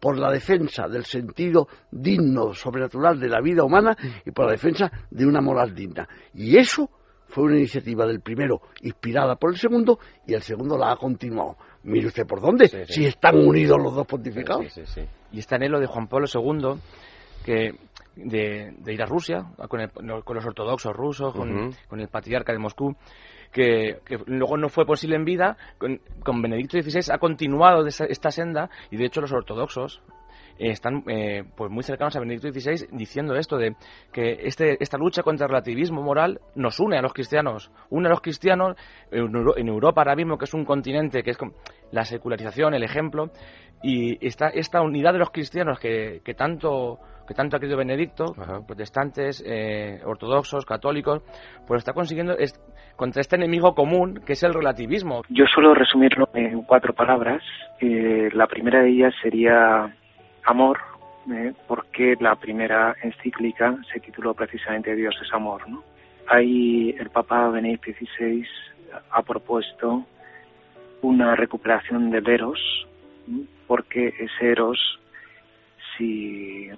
por la defensa del sentido digno, sobrenatural de la vida humana y por la defensa de una moral digna. Y eso fue una iniciativa del primero inspirada por el segundo y el segundo la ha continuado. Mire usted por dónde, Sí, sí. si están unidos los dos pontificados. Sí. Y este anhelo de Juan Pablo II que de, de ir a Rusia con, el- con los ortodoxos rusos, con, Ujú. con el patriarca de Moscú, que, que luego no fue posible en vida, con, con Benedicto XVI ha continuado de esa- esta senda y de hecho los ortodoxos eh, están eh, pues muy cercanos a Benedicto XVI diciendo esto de que este, esta lucha contra el relativismo moral nos une a los cristianos, une a los cristianos en, Euro- en Europa ahora mismo que es un continente que es como la secularización, el ejemplo y esta, esta unidad de los cristianos que, que tanto que tanto ha querido Benedicto, Ajá. protestantes, eh, ortodoxos, católicos, pues está consiguiendo es- contra este enemigo común que es el relativismo. Yo suelo resumirlo en cuatro palabras. Eh, la primera de ellas sería amor, eh, porque la primera encíclica se tituló precisamente Dios es amor. ¿no? Ahí el Papa Benedicto XVI ha propuesto una recuperación del eros, porque ese eros, si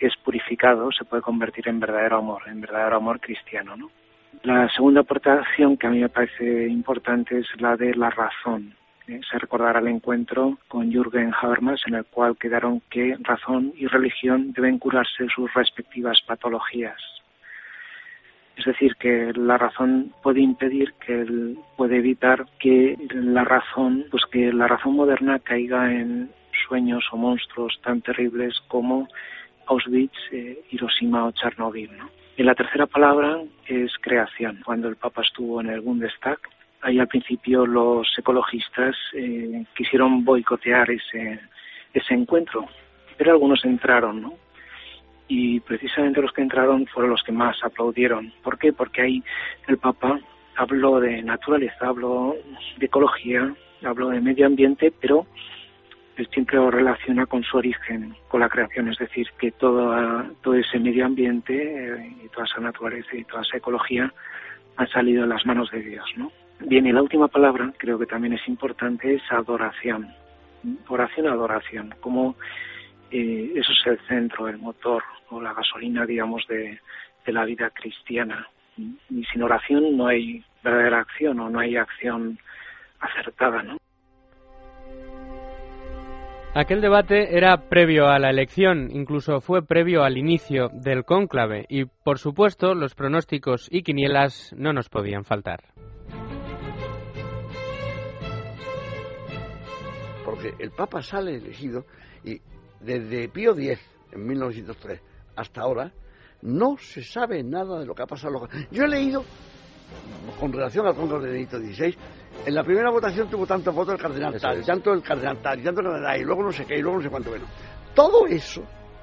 es purificado, se puede convertir en verdadero amor, en verdadero amor cristiano. ¿no? La segunda aportación que a mí me parece importante es la de la razón. Eh, Se recordará el encuentro con Jürgen Habermas en el cual quedaron que razón y religión deben curarse sus respectivas patologías. Es decir, que la razón puede impedir, que el- puede evitar que la razón, pues que la razón moderna caiga en sueños o monstruos tan terribles como Auschwitz, eh, Hiroshima o Chernobyl. ¿no? Y la tercera palabra es creación. Cuando el Papa estuvo en el Bundestag, ahí al principio los ecologistas eh, quisieron boicotear ese, ese encuentro, pero algunos entraron, ¿no? Y precisamente los que entraron fueron los que más aplaudieron. ¿Por qué? Porque ahí el Papa habló de naturaleza, habló de ecología, habló de medio ambiente, pero él siempre lo relaciona con su origen, con la creación, es decir, que todo, todo ese medio ambiente eh, y toda esa naturaleza y toda esa ecología han salido de las manos de Dios, ¿no? Bien, y la última palabra, creo que también es importante, es adoración. Oración, adoración. Como eh, eso es el centro, el motor o la gasolina, digamos, de, de la vida cristiana. Y sin oración no hay verdadera acción o no hay acción acertada, ¿no? Aquel debate era previo a la elección, incluso fue previo al inicio del cónclave y, por supuesto, los pronósticos y quinielas no nos podían faltar. Porque el Papa sale elegido y desde Pío X, en 1903, hasta ahora, no se sabe nada de lo que ha pasado. Yo he leído, con relación al cónclave de Benedicto XVI, en la primera votación tuvo tantos votos el cardenal Eso tal, es. tanto el cardenal tal, y tanto el cardenal, y luego no sé qué, y luego no sé cuánto menos. Todo eso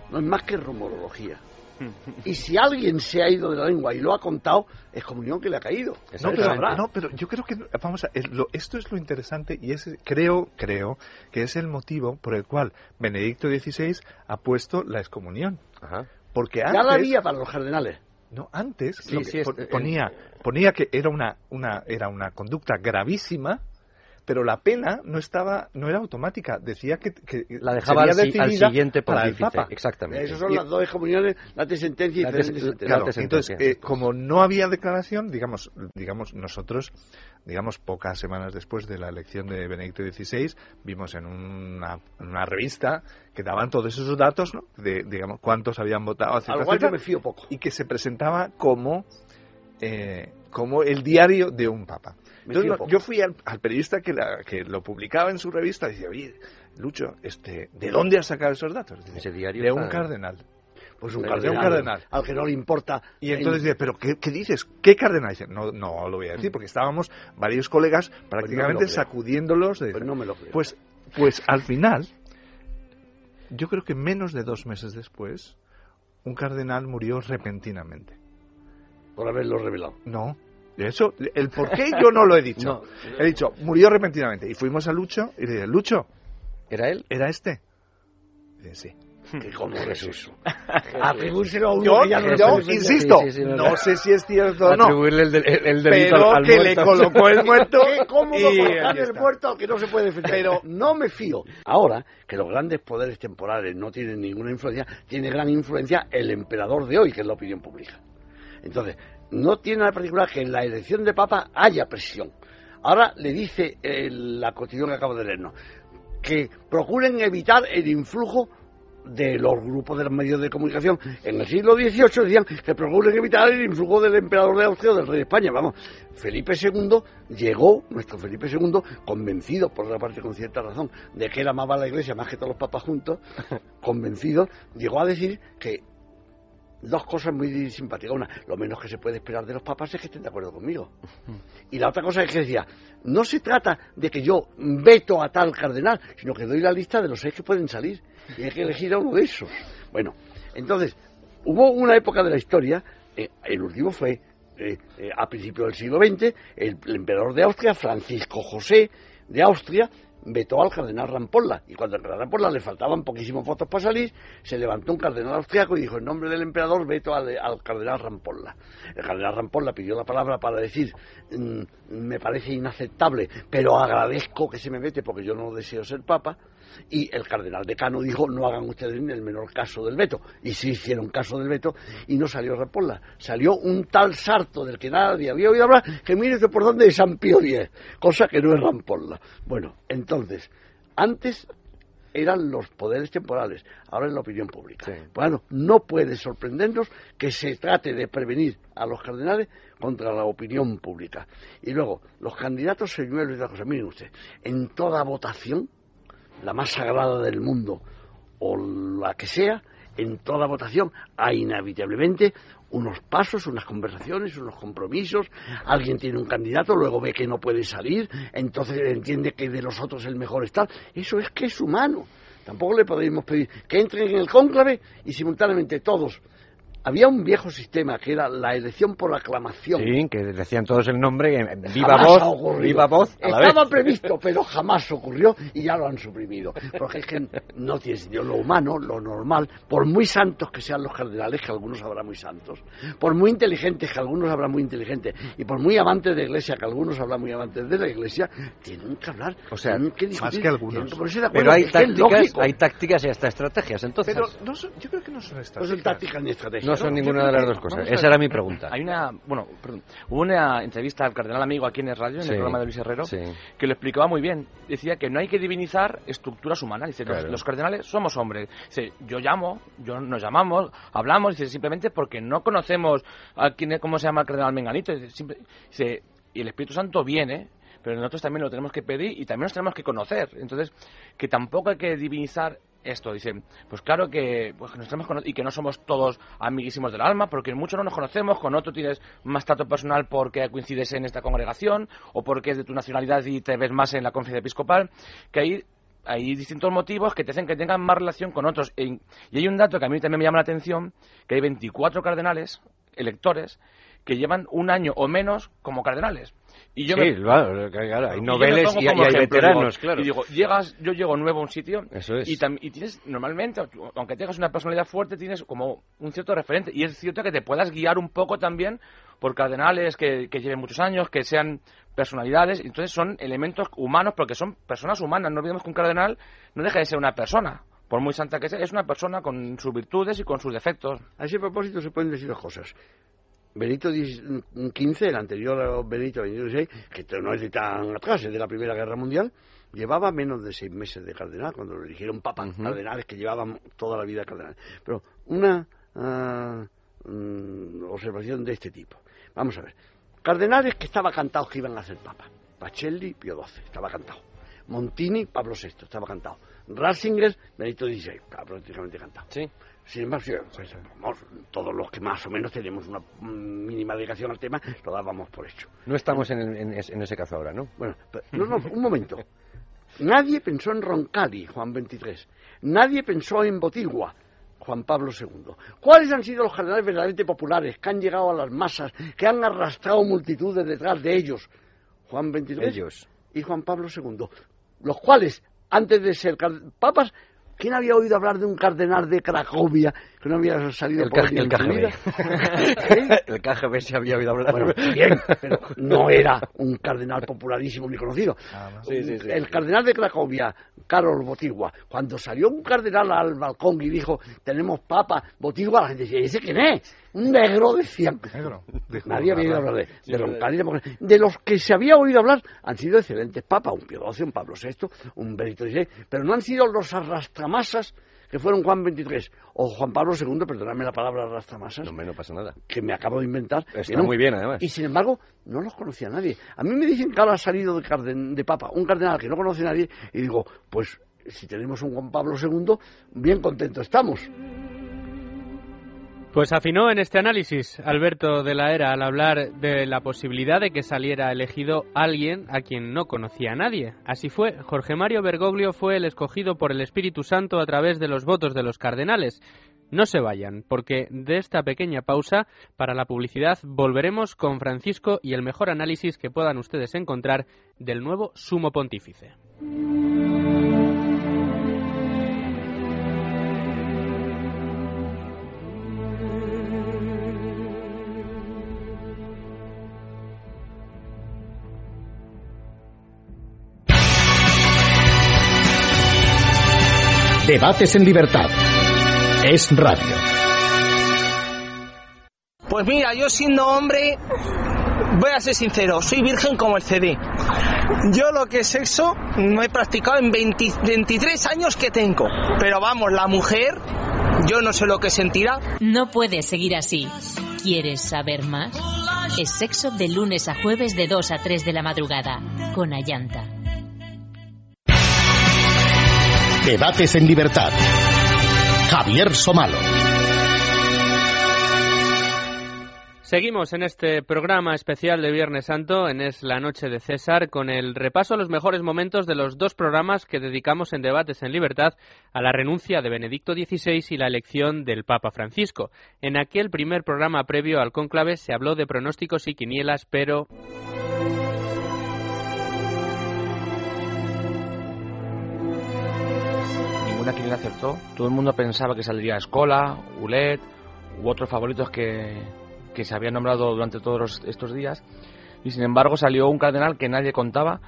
no es más que rumorología. Y si alguien se ha ido de la lengua y lo ha contado, es comunión que le ha caído. No pero, habrá. no, pero yo creo que, vamos a, es lo- esto es lo interesante y es, creo, creo que es el motivo por el cual Benedicto XVI ha puesto la excomunión. Ajá. Porque Ya la antes, había para los cardenales. No, antes Sí, lo que sí, po- el- ponía, que era una, una, era una conducta gravísima, pero la pena no estaba, no era automática. Decía que, que La dejaba al, sería si- al decidida siguiente para el. Papa. Exactamente. Esas son Y- las dos excomuniones, las de sentencia y. Claro, Date entonces, sentencia. eh, como no había declaración, digamos, digamos nosotros, digamos, pocas semanas después de la elección de Benedicto XVI, vimos en una, en una revista que daban todos esos datos, ¿no? De, digamos, cuántos habían votado, A etcétera, lo cual yo me fío poco. y que se presentaba como, eh, como el diario de un papa. Entonces, no, yo fui al, al periodista que, la- que lo publicaba en su revista y decía, oye, Lucho, este, ¿de dónde has sacado esos datos? Dice, Ese diario de está- un cardenal. Pues un De cardenal, un cardenal. al que no le importa. Y entonces dice, ¿pero qué, qué dices? ¿Qué cardenal? Dice, no, no lo voy a decir, porque estábamos varios colegas prácticamente creo. sacudiéndolos. De, Pues no me lo creo. pues, pues al final, yo creo que menos de dos meses después, un cardenal murió repentinamente. Por haberlo revelado. No, eso, el por qué yo no lo he dicho. No. He dicho, murió repentinamente. Y fuimos a Lucho y le dije, Lucho, ¿Era él? ¿era este? Y dice, sí. ¿Qué cómo es eso? Atribúrselo a uno Yo, que ya no yo insisto, Sí, sí, sí, no verdad. sé si es cierto o no, Atribuirle el, del- el- el delito pero al, al que muerto. le colocó el muerto Qué cómodo colocar el muerto que no se puede defender. Pero no me fío. Ahora que los grandes poderes temporales no tienen ninguna influencia, tiene gran influencia el emperador de hoy, que es la opinión pública. Entonces, no tiene nada particular que en la elección de papa haya presión. Ahora le dice eh, la constitución que acabo de leernos que procuren evitar el influjo de los grupos de los medios de comunicación en el siglo XVIII decían que procuren evitar el influjo del emperador de Austria o del rey de España. Vamos, Felipe II llegó, nuestro Felipe II, convencido, por otra parte con cierta razón, de que él amaba a la iglesia más que todos los papas juntos, convencido, llegó a decir que dos cosas muy simpáticas. Una, lo menos que se puede esperar de los papas es que estén de acuerdo conmigo. Y la otra cosa es que decía, no se trata de que yo veto a tal cardenal, sino que doy la lista de los seis que pueden salir. Y hay que elegir a uno de esos. Bueno, entonces, hubo una época de la historia, eh, el último fue eh, eh, a principios del siglo XX, el, el emperador de Austria, Francisco José de Austria, vetó al cardenal Rampolla. Y cuando al cardenal Rampolla le faltaban poquísimos votos para salir, se levantó un cardenal austriaco y dijo, en nombre del emperador, veto al, al cardenal Rampolla. El cardenal Rampolla pidió la palabra para decir, "Mm, me parece inaceptable, pero agradezco que se me vete porque yo no deseo ser papa. Y el cardenal decano dijo, no hagan ustedes ni el menor caso del veto. Y sí hicieron caso del veto y no salió Rampolla. Salió un tal sarto del que nadie había oído hablar, que mire por dónde es San Pío X, cosa que no es Rampolla. Bueno, entonces, antes eran los poderes temporales, ahora es la opinión pública. Sí. Bueno, no puede sorprendernos que se trate de prevenir a los cardenales contra la opinión pública. Y luego, los candidatos señuelos y otras cosas. Miren usted, en toda votación, la más sagrada del mundo o la que sea, en toda votación hay inevitablemente unos pasos, unas conversaciones, unos compromisos. Alguien tiene un candidato, luego ve que no puede salir, entonces entiende que de los otros el mejor está. Eso es que es humano. Tampoco le podemos pedir que entren en el cónclave y simultáneamente todos. Había un viejo sistema que era la elección por aclamación. Sí, que decían todos el nombre, viva Jamás voz, viva voz, a la Estaba vez. previsto, pero jamás ocurrió y ya lo han suprimido. Porque es que no tiene sentido. Lo humano, lo normal, por muy santos que sean los cardenales, que algunos habrá muy santos, por muy inteligentes, que algunos habrá muy inteligentes, y por muy amantes de la iglesia, que algunos habrá muy amantes de la iglesia, tienen que hablar. O sea, tienen que más que algunos. que Pero hay tácticas, hay tácticas y hasta estrategias, entonces. Pero no son- yo creo que no son No estas. son tácticas ni estrategias. No son ninguna de las dos cosas. Esa era mi pregunta. Hay una, bueno, perdón, hubo una entrevista al cardenal amigo aquí en el radio, en Sí. el programa de Luis Herrero, Sí. que lo explicaba muy bien. Decía que no hay que divinizar estructuras humanas. Dice, los- Claro. los, cardenales somos hombres. Dice, yo llamo, yo nos llamamos, hablamos, dice, simplemente porque no conocemos a quién, es- cómo se llama el cardenal Menganito. Dice, simple- dice, y el Espíritu Santo viene, pero nosotros también lo tenemos que pedir y también nos tenemos que conocer. Entonces, que tampoco hay que divinizar esto. Dice, pues claro que, pues que nos y que no somos todos amiguísimos del alma, porque muchos no nos conocemos, con otro tienes más trato personal porque coincides en esta congregación o porque es de tu nacionalidad y te ves más en la conferencia episcopal, que hay hay distintos motivos que te hacen que tengan más relación con otros. E- Y hay un dato que a mí también me llama la atención, que hay 24 cardenales, electores, que llevan un año o menos como cardenales. Y yo sí, me, claro, claro, hay noveles y, hay ejemplo, veteranos, digo- claro. Y digo, llegas, yo llego nuevo a un sitio Eso es. y, tam- y tienes, normalmente, aunque tengas una personalidad fuerte, tienes como un cierto referente. Y es cierto que te puedas guiar un poco también por cardenales que, que lleven muchos años, que sean personalidades. Entonces son elementos humanos porque son personas humanas. No olvidemos que un cardenal no deja de ser una persona. Por muy santa que sea, es una persona con sus virtudes y con sus defectos. A ese propósito se pueden decir dos cosas. Benito XV, el anterior Benito XVI, que no es de tan atrás, es de la Primera Guerra Mundial, llevaba menos de seis meses de cardenal, cuando lo eligieron papa, Ujú. cardenales que llevaban toda la vida cardenal. Pero una mm, observación de este tipo. Vamos a ver. Cardenales que estaba cantado que iban a ser papa. Pacelli, Pío XII, estaba cantado. Montini, Pablo VI, estaba cantado. Ratzinger, Benito XVI, estaba prácticamente cantado. Sí. Sin embargo, pues, vamos, todos los que más o menos tenemos una mínima dedicación al tema, lo dábamos por hecho. No estamos en, en ese- en ese caso ahora, ¿no? Bueno, pero- no, no, un momento. Nadie pensó en Roncalli, Juan XXIII. Nadie pensó en Botigua, Juan Pablo II. ¿Cuáles han sido los cardenales verdaderamente populares que han llegado a las masas, que han arrastrado multitudes detrás de ellos? Juan XXIII Ellos. y Juan Pablo II. Los cuales, antes de ser papas, ¿quién había oído hablar de un cardenal de Cracovia que no había salido El, por allí el en su KGB. vida? el KGB se había oído hablar. Bueno, bien, pero no era un cardenal popularísimo ni conocido. Nada más. Sí, sí, sí. El cardenal de Cracovia, Carol Botigua, cuando salió un cardenal al balcón y dijo, tenemos papa, Botigua, la gente decía, ¿y ese quién es? Un negro, decían. Negro. Dijo Nadie había oído hablar de, de Roncalli, de- De los que se había oído hablar han sido excelentes papas, un Pío XII, un Pablo VI, un Benito XVI, pero no han sido los arrastramasas que fueron Juan XXIII o Juan Pablo II, perdonadme la palabra arrastramasas, No, no pasa nada. que me acabo de inventar. Está no. muy bien, además. Y sin embargo, no los conocía nadie. A mí me dicen que ahora ha salido de, carden- de papa un cardenal que no conoce a nadie y digo, pues si tenemos un Juan Pablo II, bien contento estamos. Pues afinó en este análisis Alberto de la Era al hablar de la posibilidad de que saliera elegido alguien a quien no conocía nadie. Así fue, Jorge Mario Bergoglio fue el escogido por el Espíritu Santo a través de los votos de los cardenales. No se vayan, porque de esta pequeña pausa para la publicidad volveremos con Francisco y el mejor análisis que puedan ustedes encontrar del nuevo sumo pontífice. Debates en libertad. Es radio. Pues mira, yo siendo hombre, voy a ser sincero, soy virgen como el CD. Yo lo que es sexo no he practicado en 20 23 años que tengo. Pero vamos, la mujer, yo no sé lo que sentirá. No puedes seguir así. ¿Quieres saber más? Es sexo de lunes a jueves de 2 a 3 de la madrugada con Ayanta. Debates en libertad. Javier Somalo. Seguimos en este programa especial de Viernes Santo, en Es la Noche de César, con el repaso a los mejores momentos de los dos programas que dedicamos en Debates en Libertad a la renuncia de Benedicto XVI y la elección del Papa Francisco. En aquel primer programa previo al cónclave se habló de pronósticos y quinielas, pero Ninguna quiniela acertó. Todo el mundo pensaba que saldría Escola, Ulet u otros favoritos que, que se habían nombrado durante todos estos días. Y sin embargo salió un cardenal que nadie contaba.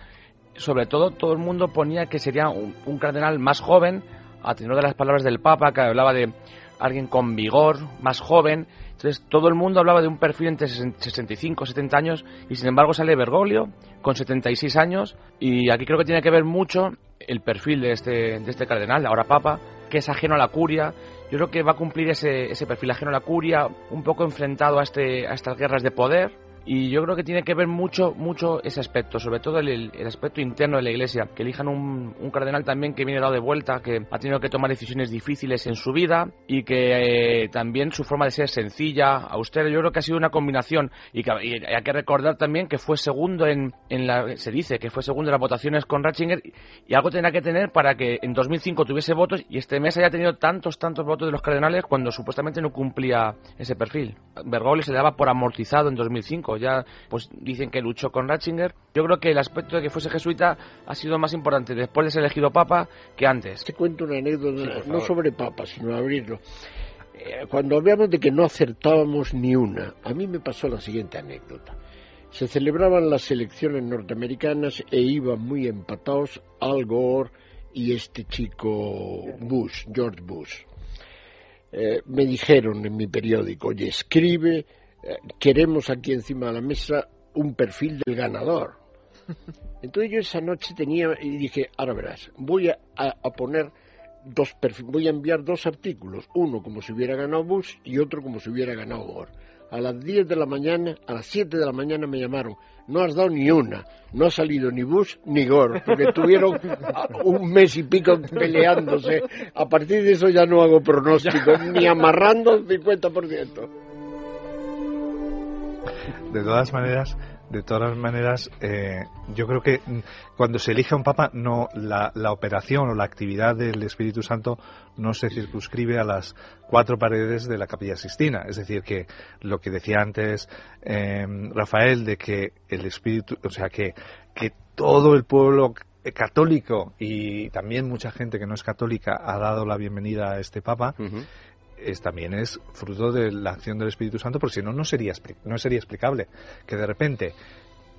Sobre todo todo el mundo ponía que sería un, un cardenal más joven, a tenor de las palabras del Papa, que hablaba de alguien con vigor, más joven. Entonces todo el mundo hablaba de un perfil entre 65 y 70 años y sin embargo sale Bergoglio con 76 años y aquí creo que tiene que ver mucho el perfil de este, de este cardenal, ahora Papa, que es ajeno a la curia. Yo creo que va a cumplir ese, ese perfil ajeno a la curia, un poco enfrentado a, este, a estas guerras de poder. Y yo creo que tiene que ver mucho, mucho ese aspecto, sobre todo el, el aspecto interno de la Iglesia, que elijan un, un cardenal también que viene dado de vuelta, que ha tenido que tomar decisiones difíciles en su vida y que eh, también su forma de ser sencilla, austera, yo creo que ha sido una combinación y, que, y hay que recordar también que fue segundo en, en la, se dice que fue segundo en las votaciones con Ratzinger y algo tendrá que tener para que en 2005 tuviese votos y este mes haya tenido tantos, tantos votos de los cardenales cuando supuestamente no cumplía ese perfil. Bergoglio se le daba por amortizado en 2005 ya pues dicen que luchó con Ratzinger. Yo creo que el aspecto de que fuese jesuita ha sido más importante después de ser elegido papa que antes. Te cuento una anécdota, no sobre papa, sino abrirlo. Eh, cuando hablamos de que no acertábamos ni una, a mí me pasó la siguiente anécdota. Se celebraban las elecciones norteamericanas e iban muy empatados Al Gore y este chico Bush, George Bush. Eh, me dijeron en mi periódico, oye, escribe, queremos aquí encima de la mesa un perfil del ganador. Entonces yo esa noche tenía y dije, ahora verás, voy a, a poner dos voy a enviar dos artículos, uno como si hubiera ganado Bush y otro como si hubiera ganado Gore. A las 10 de la mañana, a las 7 de la mañana me llamaron, no has dado ni una, no ha salido ni Bush ni Gore, porque tuvieron un mes y pico peleándose. A partir de eso ya no hago pronósticos, ni amarrando el 50%. De todas maneras, de todas maneras, eh, yo creo que cuando se elige a un papa, no la, operación o la actividad del Espíritu Santo no se circunscribe a las cuatro paredes de la Capilla Sistina. Es decir, que lo que decía antes em, Rafael de que el Espíritu, o sea, que, que todo el pueblo católico y también mucha gente que no es católica ha dado la bienvenida a este papa es, también es fruto de la acción del Espíritu Santo, porque si no, no sería, no sería explicable que de repente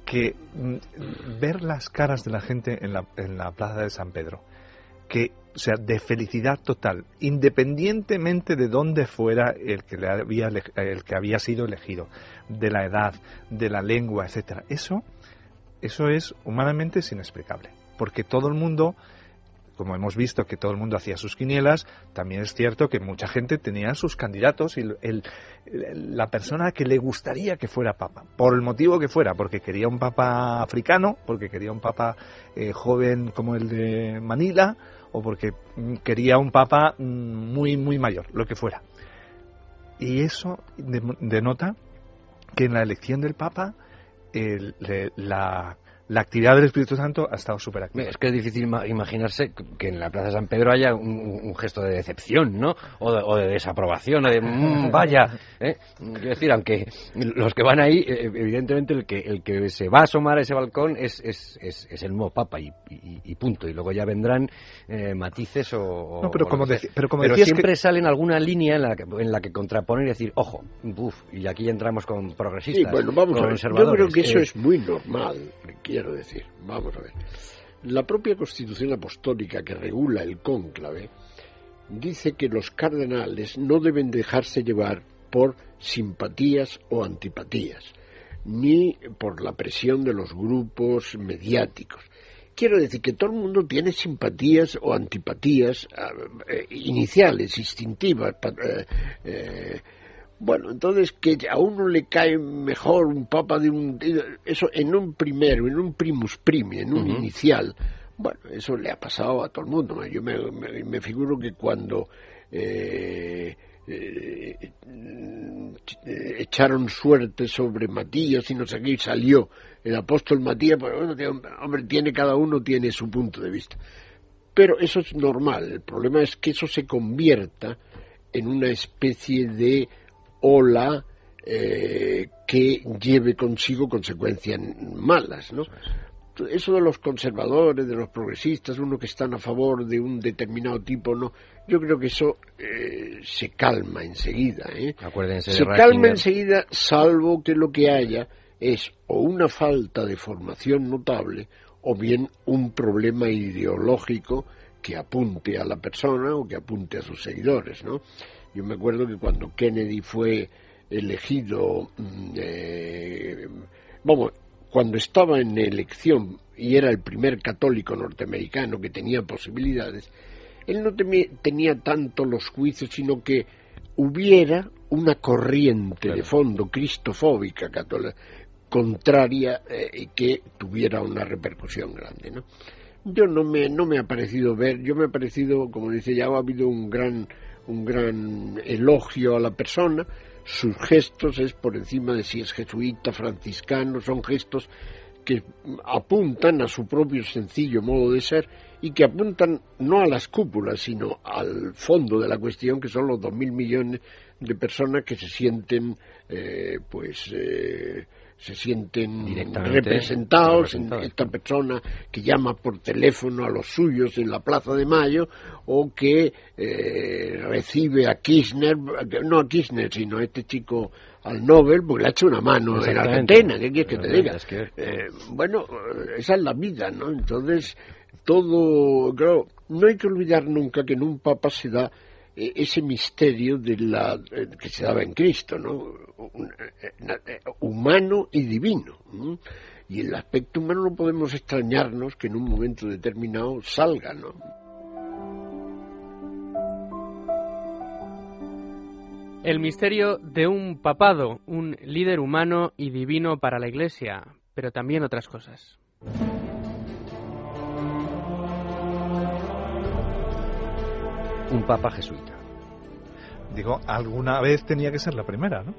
que mm, ver las caras de la gente en la, en la plaza de San Pedro, que o sea de felicidad total, independientemente de dónde fuera el que le había el que había sido elegido, de la edad, de la lengua, etcétera. Eso eso es humanamente inexplicable, porque todo el mundo como hemos visto que todo el mundo hacía sus quinielas, también es cierto que mucha gente tenía sus candidatos y la persona que le gustaría que fuera papa, por el motivo que fuera, porque quería un papa africano, porque quería un papa eh, joven como el de Manila, o porque quería un papa mm, muy, muy mayor, lo que fuera. Y eso denota que en la elección del papa la la actividad del Espíritu Santo ha estado súper activa. Es que es difícil imaginarse que en la Plaza de San Pedro haya un, gesto de decepción, ¿no? O de, desaprobación, o de mm, vaya. ¿eh? Quiero decir, aunque los que van ahí, eh, evidentemente el que, el que se va a asomar a ese balcón es, es, es, el nuevo Papa y, punto. Y luego ya vendrán eh, matices o. No, pero como, pero como pero siempre sale en alguna línea en la que, en la que contraponer y decir, ojo, buf, y aquí entramos con progresistas. Sí, bueno, vamos a ver. Yo creo que eso es muy normal quiero decir. Vamos a ver. La propia Constitución Apostólica que regula el cónclave dice que los cardenales no deben dejarse llevar por simpatías o antipatías, ni por la presión de los grupos mediáticos. Quiero decir que todo el mundo tiene simpatías o antipatías eh, iniciales, instintivas, eh, bueno, entonces que a uno le cae mejor un papa de un... Eso en un primero, en un primus primi, en un inicial. Bueno, eso le ha pasado a todo el mundo. Yo me, figuro que cuando eh, eh, echaron suerte sobre Matías y no sé qué, y salió el apóstol Matías, pues bueno, hombre, tiene cada uno tiene su punto de vista. Pero eso es normal. El problema es que eso se convierta en una especie de ola eh, que lleve consigo consecuencias malas, ¿no? Eso de los conservadores, de los progresistas, uno que están a favor de un determinado tipo, no. Yo creo que eso eh, se calma enseguida, ¿eh? se calma enseguida, salvo que lo que haya es o una falta de formación notable o bien un problema ideológico que apunte a la persona o que apunte a sus seguidores, ¿no? Yo me acuerdo que cuando Kennedy fue elegido, mm, eh, vamos, cuando estaba en elección y era el primer católico norteamericano que tenía posibilidades, él no tenía tanto los juicios, sino que hubiera una corriente de fondo cristofóbica católica contraria eh, que tuviera una repercusión grande, ¿no? Yo no me no me ha parecido ver, yo me ha parecido, como dice ya, ha habido un gran un gran elogio a la persona, sus gestos es por encima de si es jesuita, franciscano, son gestos que apuntan a su propio sencillo modo de ser y que apuntan no a las cúpulas, sino al fondo de la cuestión, que son los dos mil millones de personas que se sienten, eh, pues, eh, se sienten representados en esta persona que llama por teléfono a los suyos en la Plaza de Mayo o que eh, recibe a Kirchner, no a Kirchner, sino a este chico al Nobel, porque le ha hecho una mano en Exactamente. Argentina, ¿qué quieres que te diga? Es que- Eh, bueno, esa es la vida, ¿no? Entonces, todo, claro, no hay que olvidar nunca que en un papa se da ese misterio de la eh, que se daba en Cristo, ¿no? Eh, eh, humano y divino. ¿no? Y el aspecto humano no podemos extrañarnos que en un momento determinado salga, ¿no? El misterio de un papado, un líder humano y divino para la Iglesia, pero también otras cosas. Un papa jesuita. Digo, alguna vez tenía que ser la primera, ¿no?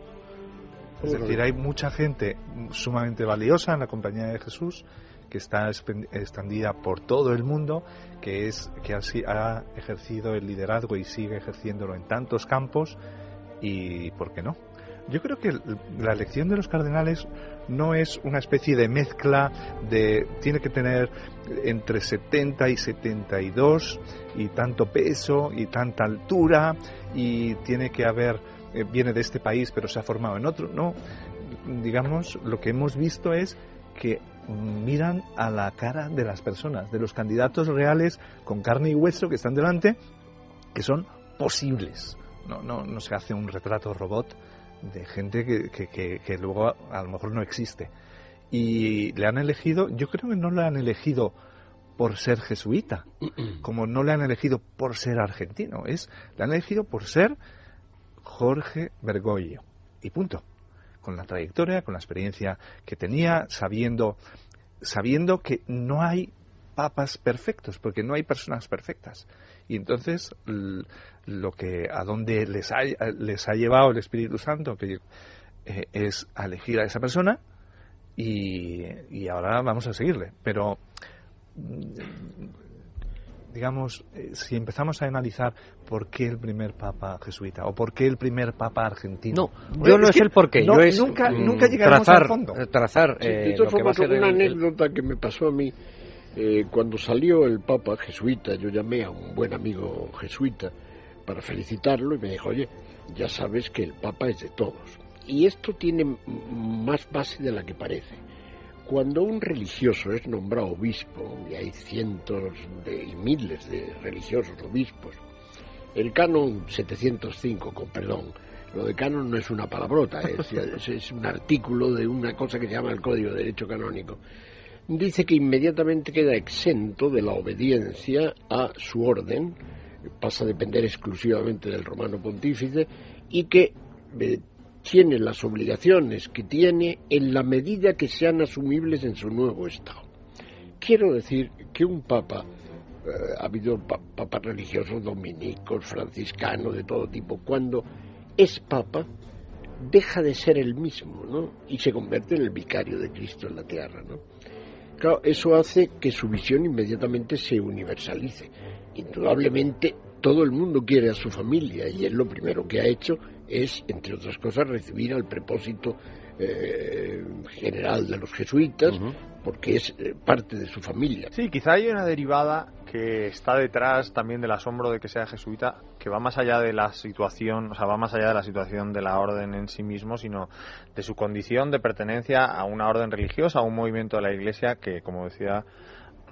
Es decir, hay mucha gente sumamente valiosa en la compañía de Jesús que está extendida por todo el mundo, que es que así ha ejercido el liderazgo y sigue ejerciéndolo en tantos campos y ¿por qué no? Yo creo que la elección de los cardenales no es una especie de mezcla de tiene que tener entre 70 y 72 y tanto peso y tanta altura y tiene que haber eh, viene de este país pero se ha formado en otro no digamos lo que hemos visto es que miran a la cara de las personas de los candidatos reales con carne y hueso que están delante que son posibles. No no no se hace un retrato robot de gente que, que, que- que luego a, a lo mejor no existe y le han elegido yo creo que no le han elegido por ser jesuita como no le han elegido por ser argentino es le han elegido por ser Jorge Bergoglio. Y punto. Con la trayectoria, con la experiencia que tenía, sabiendo, sabiendo que no hay papas perfectos, porque no hay personas perfectas. Y entonces lo que a donde les ha, les ha llevado el Espíritu Santo que, eh, es a elegir a esa persona y, y ahora vamos a seguirle. Pero digamos, eh, si empezamos a analizar por qué el primer papa jesuita o por qué el primer papa argentino. No, yo no es que el porqué, no, yo es, nunca, mm, nunca llegaremos trazar, al fondo. eh, trazar Sí, eh, de lo todas que va a formas, ser una el- el- anécdota que me pasó a mí. Eh, cuando salió el Papa jesuita, yo llamé a un buen amigo jesuita para felicitarlo y me dijo, oye, ya sabes que el Papa es de todos. Y esto tiene más base de la que parece. Cuando un religioso es nombrado obispo, y hay cientos de, y miles de religiosos obispos, el canon 705, con perdón, lo de canon no es una palabrota, es- es un artículo de una cosa que se llama el Código de Derecho Canónico. Dice que inmediatamente queda exento de la obediencia a su orden, pasa a depender exclusivamente del romano pontífice, y que eh, tiene las obligaciones que tiene en la medida que sean asumibles en su nuevo estado. Quiero decir que un papa, eh, ha habido pa- papas religiosos dominicos, franciscanos, de todo tipo, cuando es papa, deja de ser el mismo, ¿no? Y se convierte en el vicario de Cristo en la tierra, ¿no? Eso hace que su visión inmediatamente se universalice. Indudablemente todo el mundo quiere a su familia y él lo primero que ha hecho es, entre otras cosas, recibir al prepósito eh, general de los jesuitas, porque es eh, parte de su familia. Sí, quizá hay una derivada que está detrás también del asombro de que sea jesuita, que va más allá de la situación, o sea, va más allá de la situación de la orden en sí mismo, sino de su condición de pertenencia a una orden religiosa, a un movimiento de la Iglesia que, como decía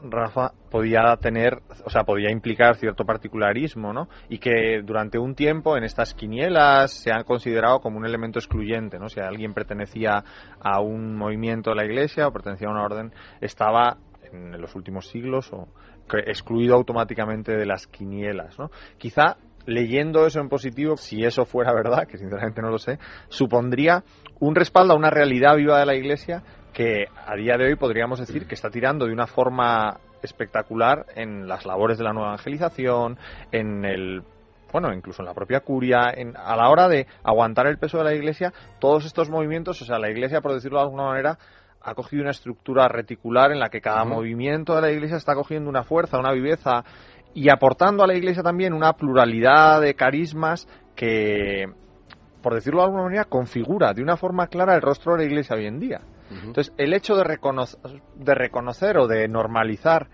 Rafa, podía tener, o sea, podía implicar cierto particularismo, ¿no? Y que durante un tiempo en estas quinielas se han considerado como un elemento excluyente, ¿no? Si alguien pertenecía a un movimiento de la Iglesia o pertenecía a una orden, estaba en los últimos siglos o excluido automáticamente de las quinielas, ¿no? Quizá leyendo eso en positivo, si eso fuera verdad, que sinceramente no lo sé, supondría un respaldo a una realidad viva de la Iglesia que a día de hoy podríamos decir que está tirando de una forma espectacular en las labores de la nueva evangelización, en el bueno, incluso en la propia curia, en, a la hora de aguantar el peso de la Iglesia, todos estos movimientos, o sea, la Iglesia, por decirlo de alguna manera, ha cogido una estructura reticular en la que cada movimiento de la Iglesia está cogiendo una fuerza, una viveza y aportando a la Iglesia también una pluralidad de carismas que, por decirlo de alguna manera, configura de una forma clara el rostro de la Iglesia hoy en día. Entonces, el hecho de, reconocer, de reconocer o de normalizar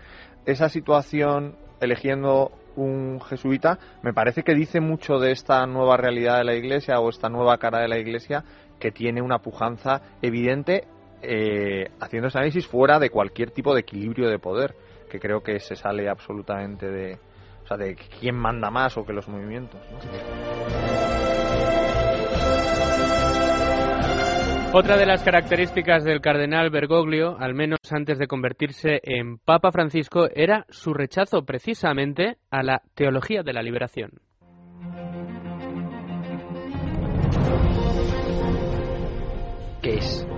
esa situación eligiendo un jesuita, me parece que dice mucho de esta nueva realidad de la Iglesia o esta nueva cara de la Iglesia que tiene una pujanza evidente eh, haciendo ese análisis fuera de cualquier tipo de equilibrio de poder, que creo que se sale absolutamente de, o sea, de quién manda más o que los movimientos. Otra de las características del cardenal Bergoglio, al menos antes de convertirse en Papa Francisco, era su rechazo precisamente a la teología de la liberación. ¿Qué es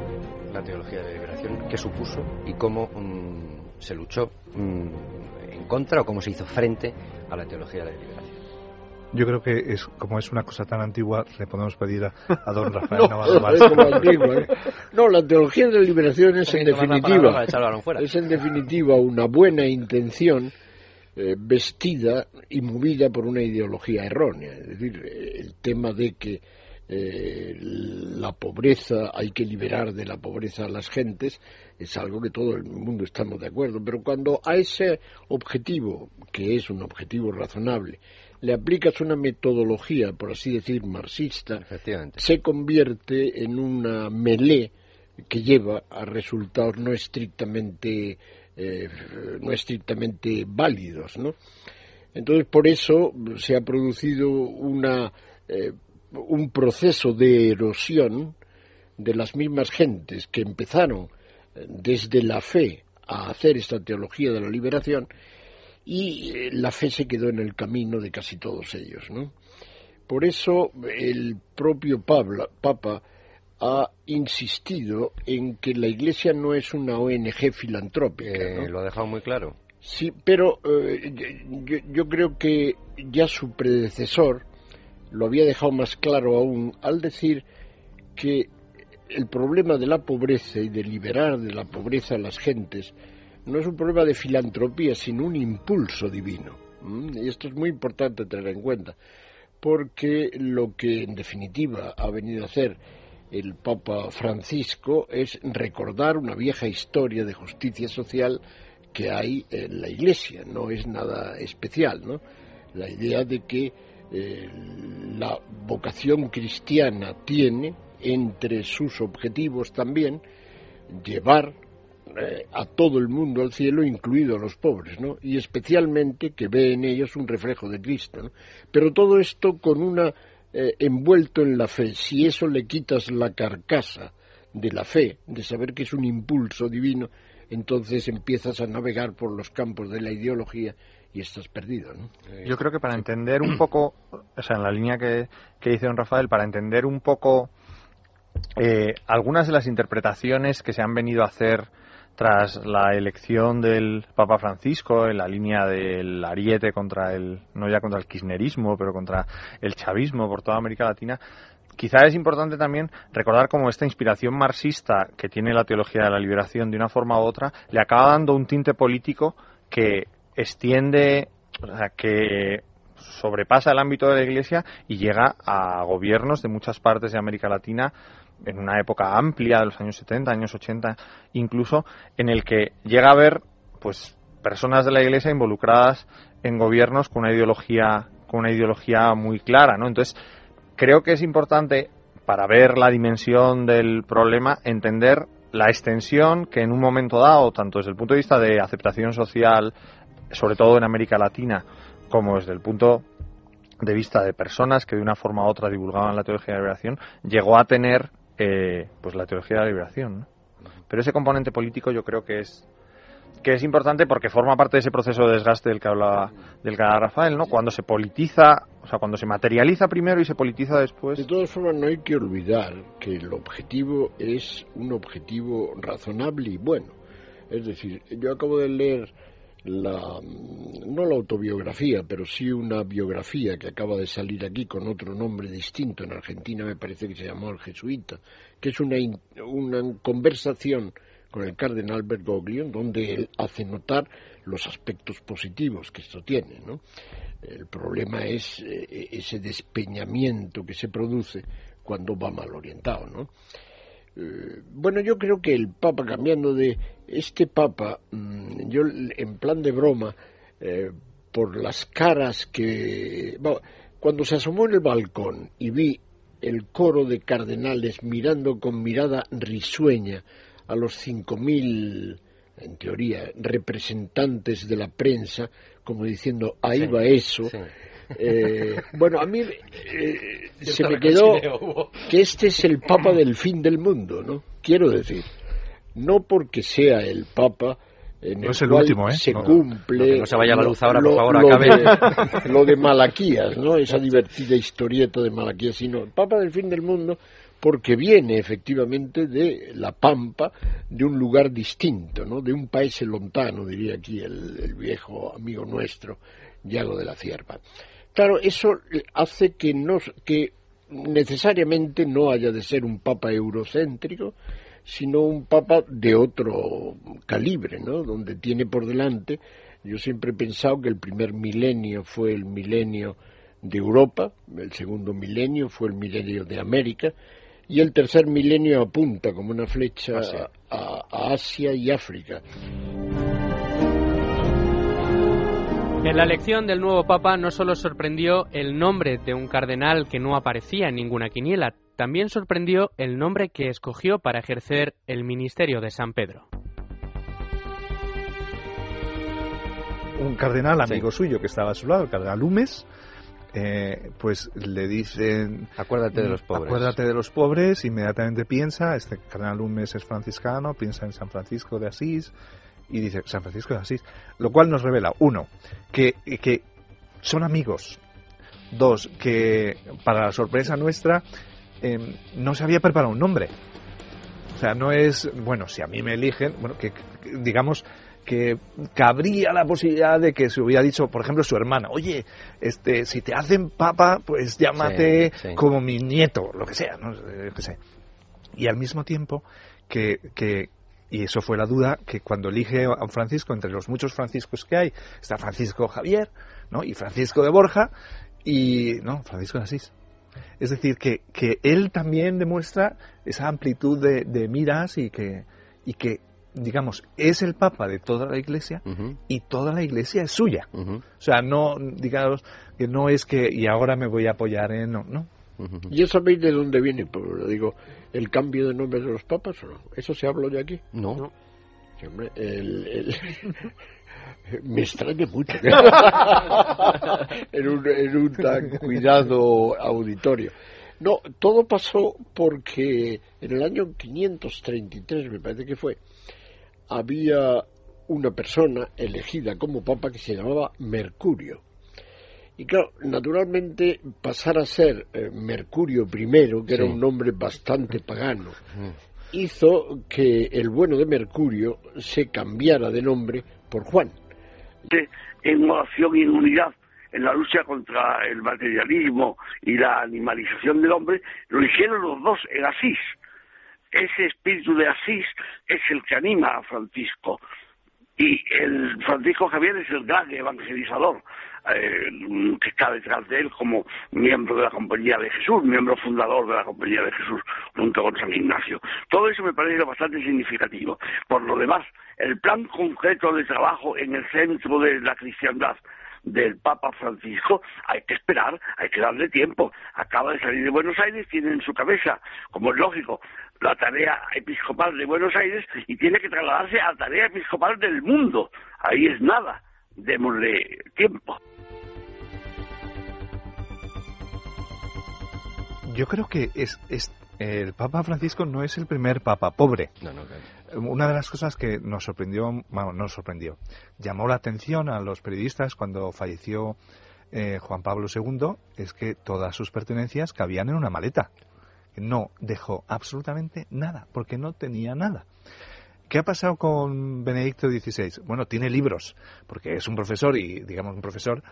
la teología de la liberación? ¿Qué supuso y cómo mm, se luchó mm, en contra o cómo se hizo frente a la teología de la liberación? Yo creo que es como es una cosa tan antigua, le podemos pedir a, a don Rafael no, Navarro es como ¿eh? no, la teología de la liberación es en definitiva, es en definitiva una buena intención eh, vestida y movida por una ideología errónea. Es decir, el tema de que eh, la pobreza, hay que liberar de la pobreza a las gentes, es algo que todo el mundo estamos de acuerdo. Pero cuando a ese objetivo, que es un objetivo razonable, le aplicas una metodología, por así decir, marxista, se convierte en una melé que lleva a resultados no estrictamente eh, no estrictamente válidos, ¿no? Entonces por eso se ha producido una eh, un proceso de erosión de las mismas gentes que empezaron eh, desde la fe a hacer esta teología de la liberación y eh, la fe se quedó en el camino de casi todos ellos, ¿no? Por eso el propio Pablo, Papa ha insistido en que la Iglesia no es una ONG filantrópica. Eh, ¿no? Lo ha dejado muy claro. Sí, pero eh, yo, yo creo que ya su predecesor lo había dejado más claro aún al decir que el problema de la pobreza y de liberar de la pobreza a las gentes no es un problema de filantropía, sino un impulso divino. ¿Mm? Y esto es muy importante tener en cuenta, porque lo que en definitiva ha venido a hacer el Papa Francisco es recordar una vieja historia de justicia social que hay en la Iglesia, no es nada especial, ¿no? La idea de que eh, la vocación cristiana tiene entre sus objetivos también llevar eh, a todo el mundo al cielo, incluido a los pobres, ¿no? Y especialmente que ve en ellos un reflejo de Cristo, ¿no? Pero todo esto con una eh, envuelto en la fe. Si eso le quitas la carcasa de la fe, de saber que es un impulso divino, entonces empiezas a navegar por los campos de la ideología y estás perdido, ¿no? Yo creo que para entender un poco, o sea, en la línea que, que dice don Rafael, para entender un poco eh, algunas de las interpretaciones que se han venido a hacer tras la elección del Papa Francisco en la línea del ariete contra el, no ya contra el kirchnerismo, pero contra el chavismo por toda América Latina, quizá es importante también recordar cómo esta inspiración marxista que tiene la teología de la liberación de una forma u otra le acaba dando un tinte político que extiende, o sea, que sobrepasa el ámbito de la Iglesia y llega a gobiernos de muchas partes de América Latina en una época amplia de los años 70, años 80, incluso en el que llega a haber pues personas de la Iglesia involucradas en gobiernos con una ideología con una ideología muy clara, ¿no? Entonces, creo que es importante para ver la dimensión del problema entender la extensión que en un momento dado, tanto desde el punto de vista de aceptación social, sobre todo en América Latina, como desde el punto de vista de personas que de una forma u otra divulgaban la teología de la liberación, llegó a tener eh, pues la teología de la liberación. ¿no? Pero ese componente político yo creo que es que es importante porque forma parte de ese proceso de desgaste del que hablaba del que hablaba Rafael, ¿no? Cuando se politiza, o sea, cuando se materializa primero y se politiza después. De todas formas, no hay que olvidar que el objetivo es un objetivo razonable y bueno. Es decir, yo acabo de leer la, no la autobiografía, pero sí una biografía que acaba de salir aquí con otro nombre distinto en Argentina, me parece que se llamó El Jesuita, que es una, una conversación con el cardenal Bergoglio, donde él hace notar los aspectos positivos que esto tiene. ¿no? El problema es eh, ese despeñamiento que se produce cuando va mal orientado. ¿no? Eh, bueno, yo creo que el Papa, cambiando de este Papa, mm, yo en plan de broma, eh, por las caras que... bueno, cuando se asomó en el balcón y vi el coro de cardenales mirando con mirada risueña a los cinco mil, en teoría, representantes de la prensa, como diciendo, ahí Sí, va eso. sí. Eh, bueno, a mí eh, se me quedó que este es el Papa del fin del mundo, ¿no? Quiero decir, no porque sea el Papa en No el es el cual último, ¿eh? se No. cumple No, que no se vaya la luz ahora, por favor, lo acabe. de- lo de Malaquías, ¿no? Esa divertida historieta de Malaquías, sino el Papa del fin del mundo porque viene efectivamente de la pampa, de un lugar distinto, ¿no? De un país lontano, diría aquí el, el viejo amigo nuestro, Yago de la Cierva. Claro, eso hace que, no, que necesariamente no haya de ser un papa eurocéntrico, sino un papa de otro calibre, ¿no? Donde tiene por delante, yo siempre he pensado que el primer milenio fue el milenio de Europa, el segundo milenio fue el milenio de América, y el tercer milenio apunta como una flecha Asia. A, a Asia y África. En la elección del nuevo Papa no solo sorprendió el nombre de un cardenal que no aparecía en ninguna quiniela, también sorprendió el nombre que escogió para ejercer el ministerio de San Pedro. un cardenal amigo suyo que estaba a su lado, el cardenal Lumes, eh, pues le dicen... Acuérdate de los pobres. Acuérdate de los pobres, inmediatamente piensa, este cardenal Lumes es franciscano, piensa en San Francisco de Asís y dice San Francisco de Asís, lo cual nos revela, uno, que, que son amigos, dos, que para la sorpresa nuestra eh, no se había preparado un nombre. O sea, no es, bueno, si a mí me eligen, bueno, que, que, digamos que cabría la posibilidad de que se hubiera dicho, por ejemplo, su hermana, oye, este, si te hacen papa, pues llámate Sí, sí. como mi nieto, lo que sea, ¿no? Eh, qué sé. Y al mismo tiempo que, que, y eso fue la duda, que cuando elige a un Francisco, entre los muchos Franciscos que hay, está Francisco Javier, ¿no? Y Francisco de Borja, y, no, Francisco de Asís. Es decir, que, que él también demuestra esa amplitud de, de miras y que, y que, digamos, es el Papa de toda la Iglesia y toda la Iglesia es suya. O sea, no, digamos, que no es que, y ahora me voy a apoyar en, no, no. Ujú. ¿Ya sabéis de dónde viene? Pues, digo, el cambio de nombre de los papas o no? ¿Eso se habló de aquí? No. Sí, hombre, el- el- me extraña mucho en, un, en un tan cuidado auditorio. No, todo pasó porque en el año 533, me parece que fue, había una persona elegida como papa que se llamaba Mercurio. Y claro, naturalmente pasar a ser eh, Mercurio I, que era un nombre bastante pagano, hizo que el bueno de Mercurio se cambiara de nombre por Juan. en oración y en unidad en la lucha contra el materialismo y la animalización del hombre, lo hicieron los dos en Asís. Ese espíritu de Asís es el que anima a Francisco. Y el Francisco Javier es el gran evangelizador eh, que está detrás de él como miembro de la Compañía de Jesús, miembro fundador de la Compañía de Jesús, junto con San Ignacio. Todo eso me parece bastante significativo. Por lo demás, el plan concreto de trabajo en el centro de la cristiandad del Papa Francisco, hay que esperar, hay que darle tiempo. Acaba de salir de Buenos Aires, tiene en su cabeza, como es lógico, la tarea episcopal de Buenos Aires y tiene que trasladarse a la tarea episcopal del mundo. Ahí es nada, démosle tiempo. Yo creo que es, es el Papa Francisco no es el primer Papa pobre. No, no, claro. Una de las cosas que nos sorprendió, bueno, no nos sorprendió, llamó la atención a los periodistas cuando falleció eh, Juan Pablo II, es que todas sus pertenencias cabían en una maleta. No dejó absolutamente nada, porque no tenía nada. ¿Qué ha pasado con Benedicto XVI? Bueno, tiene libros, porque es un profesor y, digamos, un profesor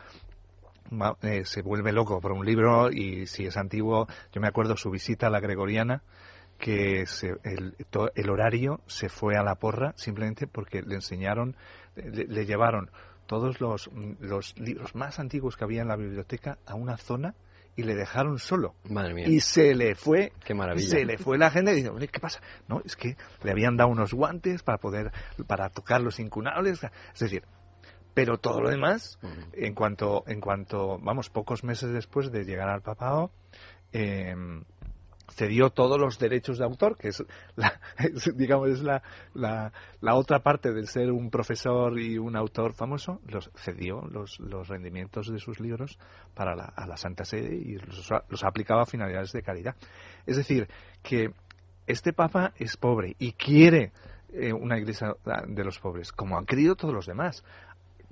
eh, se vuelve loco por un libro y si es antiguo, yo me acuerdo su visita a la Gregoriana, que se- el, to- el horario se fue a la porra simplemente porque le enseñaron, le, le llevaron todos los, los libros más antiguos que había en la biblioteca a una zona y le dejaron solo. Madre mía. Y se le fue, Qué maravilla. se le fue la gente y dice, "Hombre, ¿qué pasa? No, es que le habían dado unos guantes para poder, para tocar los incunables. Es decir, pero todo lo demás, en cuanto, en cuanto, vamos, pocos meses después de llegar al papado, eh, cedió todos los derechos de autor, que es, la, es, digamos, es la, la, la otra parte de ser un profesor y un autor famoso, los cedió los, los rendimientos de sus libros para la, a la Santa Sede y los, los aplicaba a finalidades de caridad. Es decir, que este Papa es pobre y quiere eh, una iglesia de los pobres, como han querido todos los demás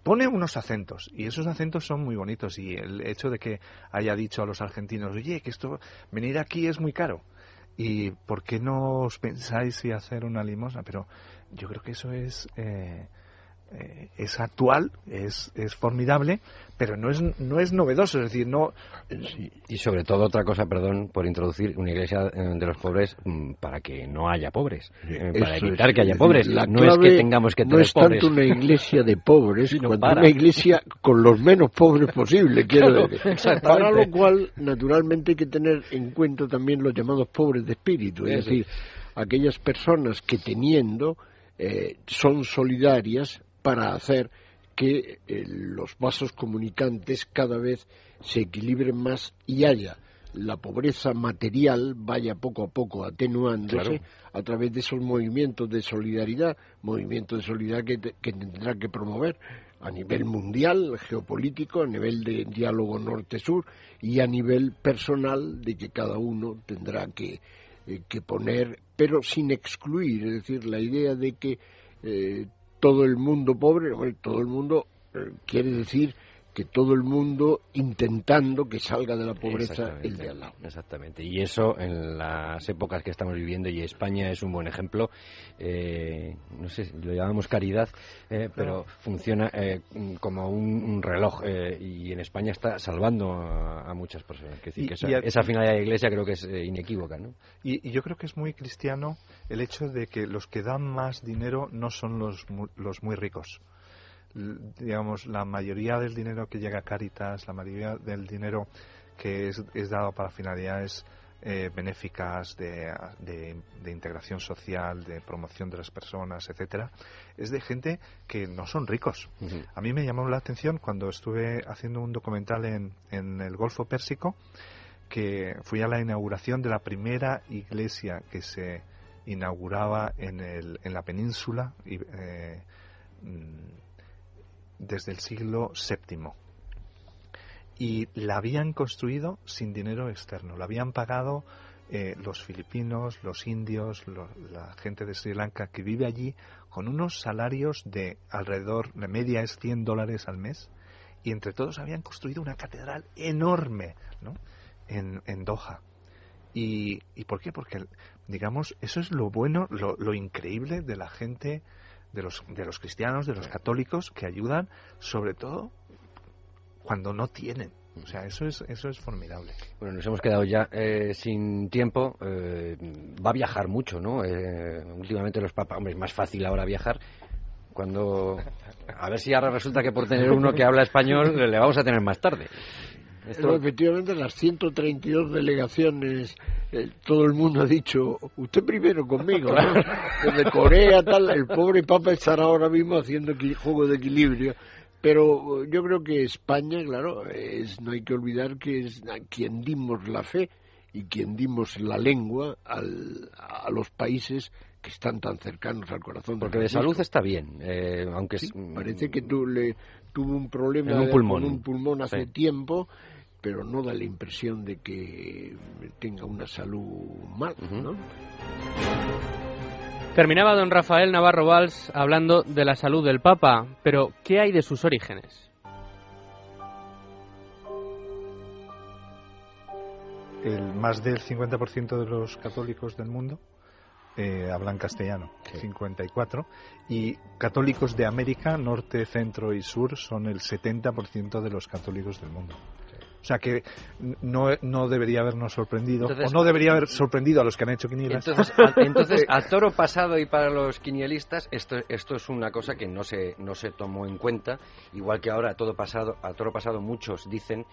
pone unos acentos y esos acentos son muy bonitos y el hecho de que haya dicho a los argentinos oye que esto venir aquí es muy caro y por qué no os pensáis si hacer una limosna pero yo creo que eso es eh, eh, es actual es, es formidable pero no es no es novedoso es decir no Y sobre todo otra cosa, perdón por introducir, una iglesia eh, de los pobres mm, para que no haya pobres, eh, para evitar es, que haya es pobres. la no es que tengamos que no tener es pobres. tanto una iglesia de pobres, Sino cuanto para. una iglesia con los menos pobres posible, quiero decir. Para lo cual, naturalmente, hay que tener en cuenta también los llamados pobres de espíritu, es decir, aquellas personas que teniendo eh, son solidarias para hacer que eh, los vasos comunicantes cada vez se equilibren más y haya la pobreza material vaya poco a poco atenuándose Claro. a través de esos movimientos de solidaridad, movimientos de solidaridad que, te- que tendrá que promover a nivel mundial, geopolítico, a nivel de diálogo norte-sur y a nivel personal de que cada uno tendrá que, eh, que poner, pero sin excluir, es decir, la idea de que eh, todo el mundo pobre, todo el mundo eh, quiere decir que todo el mundo intentando que salga de la pobreza el de al lado. Exactamente. Y eso en las épocas que estamos viviendo, y España es un buen ejemplo, eh, no sé, lo llamamos caridad, eh, pero funciona eh, como un, un reloj eh, y en España está salvando a, a muchas personas. Es decir, Y- que esa, esa finalidad de la Iglesia creo que es eh, inequívoca, ¿no? Y, y yo creo que es muy cristiano el hecho de que los que dan más dinero no son los, los muy ricos. L- digamos, la mayoría del dinero que llega a Caritas, la mayoría del dinero que es, es dado para finalidades eh, benéficas de, de- de integración social, de promoción de las personas, etcétera, es de gente que no son ricos. A mí me llamó la atención cuando estuve haciendo un documental en, en el Golfo Pérsico que fui a la inauguración de la primera iglesia que se inauguraba en, el, en la península y, eh, mm, desde el siglo VII. Y la habían construido sin dinero externo, la habían pagado eh, los filipinos, los indios, la gente de Sri Lanka que vive allí con unos salarios de alrededor, la media es 100 dólares al mes, y entre todos habían construido una catedral enorme ¿no? en, en Doha. ¿Y, ¿Y por qué? Porque, digamos, eso es lo bueno, lo, lo increíble de la gente, de los, de los cristianos, de los católicos, que ayudan, sobre todo cuando no tienen. O sea, eso es, eso es formidable. Bueno, nos hemos quedado ya eh, sin tiempo. eh, va a viajar mucho, ¿no? Eh, últimamente los papas, hombre, es más fácil ahora viajar. Cuando. A ver si ahora resulta que por tener uno que habla español le vamos a tener más tarde. Esto- efectivamente, las 132 delegaciones, eh, todo el mundo ha dicho, usted primero conmigo, ¿no? Desde Corea, tal, el pobre Papa estará ahora mismo haciendo juego de equilibrio. Pero eh, yo creo que España, claro, es, no hay que olvidar que es a quien dimos la fe y quien dimos la lengua al- a los países que están tan cercanos al corazón. Porque de salud está bien, eh, aunque es- Parece que tú le, tuvo un problema En un de- pulmón. con un pulmón hace Sí. tiempo, pero no da la impresión de que tenga una salud mal, ¿no? Terminaba don Rafael Navarro Valls hablando de la salud del Papa, pero ¿qué hay de sus orígenes? El más del 50% de los católicos del mundo eh, hablan castellano, 54, y católicos de América, norte, centro y sur son el 70% de los católicos del mundo. O sea que no, no debería habernos sorprendido, Entonces- o no debería haber sorprendido a los que han hecho quinielas. Entonces, a, entonces, a toro pasado y para los quinielistas, esto, esto es una cosa que no se, no se tomó en cuenta, igual que ahora a, todo pasado, a toro pasado muchos dicen,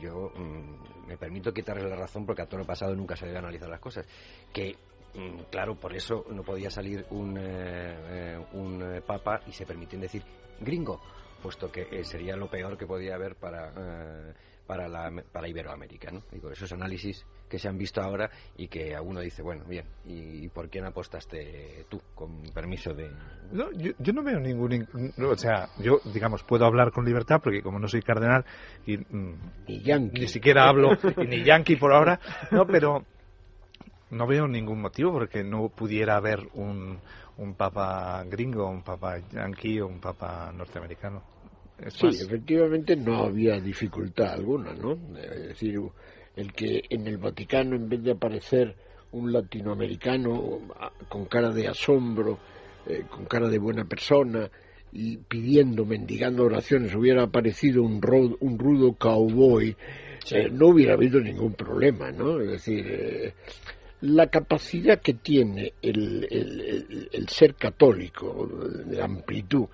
yo mm, me permito quitarles la razón porque a toro pasado nunca se debe analizar las cosas, que mm, claro, por eso no podía salir un, eh, eh, un eh, papa y se permiten decir gringo, puesto que eh, sería lo peor que podía haber para... para, la, para Iberoamérica, ¿no? Digo, esos análisis que se han visto ahora y que a uno dice, bueno, bien, ¿y por quién apostaste tú, con permiso de...? No, yo, yo no veo ningún... no, o sea, yo, digamos, puedo hablar con libertad porque como no soy cardenal y mm, ni siquiera hablo, y ni yanqui por ahora, no, pero no veo ningún motivo porque no pudiera haber un, un papa gringo, un papa yanqui o un papa norteamericano. Sí, efectivamente no había dificultad alguna, ¿no? Es decir, el que en el Vaticano, en vez de aparecer un latinoamericano ah, con cara de asombro, eh, con cara de buena persona y pidiendo, mendigando oraciones, hubiera aparecido un, ro- un rudo cowboy, eh, no hubiera habido ningún problema, ¿no? Es decir, eh, la capacidad que tiene el, el- el- el ser católico, de amplitud,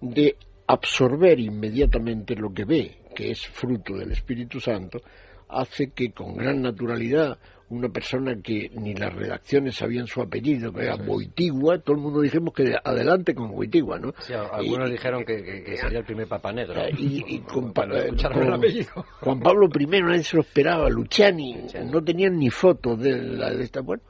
de absorber inmediatamente lo que ve, que es fruto del Espíritu Santo, hace que con gran naturalidad una persona que ni las redacciones sabían su apellido, que era Boitigua, todo el mundo dijimos que adelante con Boitigua, ¿no? Sí, algunos Y- dijeron que, que- que sería el primer papa negro. Eh, y, y con, el apellido. Juan Pablo I nadie se lo esperaba, Luciani, no tenían ni fotos de la de esta. Bueno,